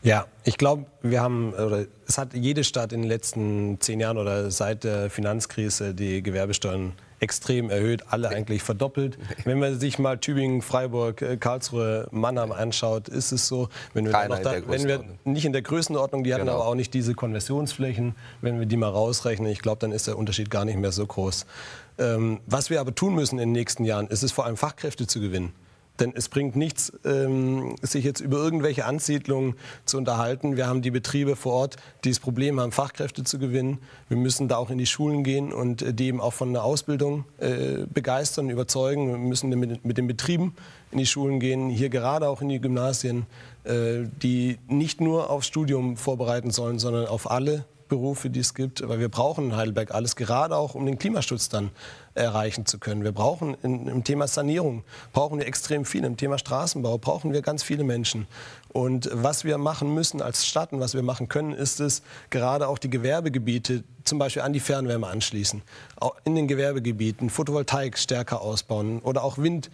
Ja, ich glaube, wir haben, oder es hat jede Stadt in den letzten zehn Jahren oder seit der Finanzkrise die Gewerbesteuern extrem erhöht, alle eigentlich verdoppelt. Wenn man sich mal Tübingen, Freiburg, äh, Karlsruhe, Mannheim anschaut, ist es so, wenn wir, da, wenn wir nicht in der Größenordnung, die hatten genau. aber auch nicht diese Konversionsflächen, wenn wir die mal rausrechnen, ich glaube, dann ist der Unterschied gar nicht mehr so groß. Ähm, was wir aber tun müssen in den nächsten Jahren, ist es vor allem Fachkräfte zu gewinnen. Denn es bringt nichts, ähm, sich jetzt über irgendwelche Ansiedlungen zu unterhalten. Wir haben die Betriebe vor Ort, die das Problem haben, Fachkräfte zu gewinnen. Wir müssen da auch in die Schulen gehen und äh, die eben auch von der Ausbildung äh, begeistern, überzeugen. Wir müssen mit, mit den Betrieben in die Schulen gehen, hier gerade auch in die Gymnasien, äh, die nicht nur aufs Studium vorbereiten sollen, sondern auf alle Berufe, die es gibt. Weil wir brauchen in Heidelberg alles, gerade auch um den Klimaschutz dann erreichen zu können. Wir brauchen in, im Thema Sanierung brauchen wir extrem viel. Im Thema Straßenbau brauchen wir ganz viele Menschen. Und was wir machen müssen als Stadt und was wir machen können, ist es, gerade auch die Gewerbegebiete zum Beispiel an die Fernwärme anschließen. Auch in den Gewerbegebieten Photovoltaik stärker ausbauen oder auch Wind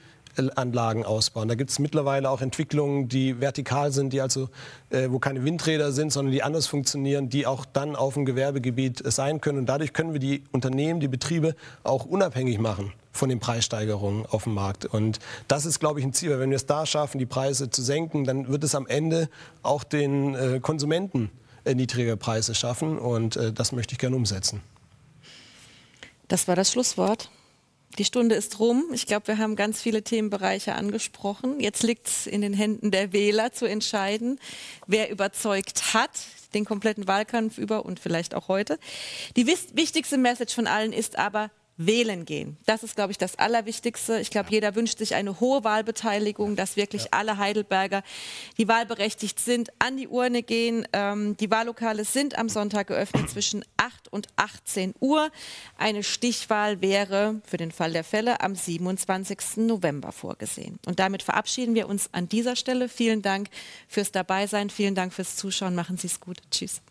Anlagen ausbauen. Da gibt es mittlerweile auch Entwicklungen, die vertikal sind, die also, äh, wo keine Windräder sind, sondern die anders funktionieren, die auch dann auf dem Gewerbegebiet sein können. Und dadurch können wir die Unternehmen, die Betriebe auch unabhängig machen von den Preissteigerungen auf dem Markt. Und das ist, glaube ich, ein Ziel. Weil wenn wir es da schaffen, die Preise zu senken, dann wird es am Ende auch den äh, Konsumenten äh, niedrige Preise schaffen. Und äh, das möchte ich gerne umsetzen. Das war das Schlusswort. Die Stunde ist rum. Ich glaube, wir haben ganz viele Themenbereiche angesprochen. Jetzt liegt es in den Händen der Wähler zu entscheiden, wer überzeugt hat, den kompletten Wahlkampf über und vielleicht auch heute. Die wichtigste Message von allen ist aber, wählen gehen. Das ist, glaube ich, das Allerwichtigste. Ich glaube, jeder wünscht sich eine hohe Wahlbeteiligung, dass wirklich ja. alle Heidelberger, die wahlberechtigt sind, an die Urne gehen. Ähm, die Wahllokale sind am Sonntag geöffnet zwischen 8 und 18 Uhr. Eine Stichwahl wäre für den Fall der Fälle am 27. November vorgesehen. Und damit verabschieden wir uns an dieser Stelle. Vielen Dank fürs Dabeisein. Vielen Dank fürs Zuschauen. Machen Sie es gut. Tschüss.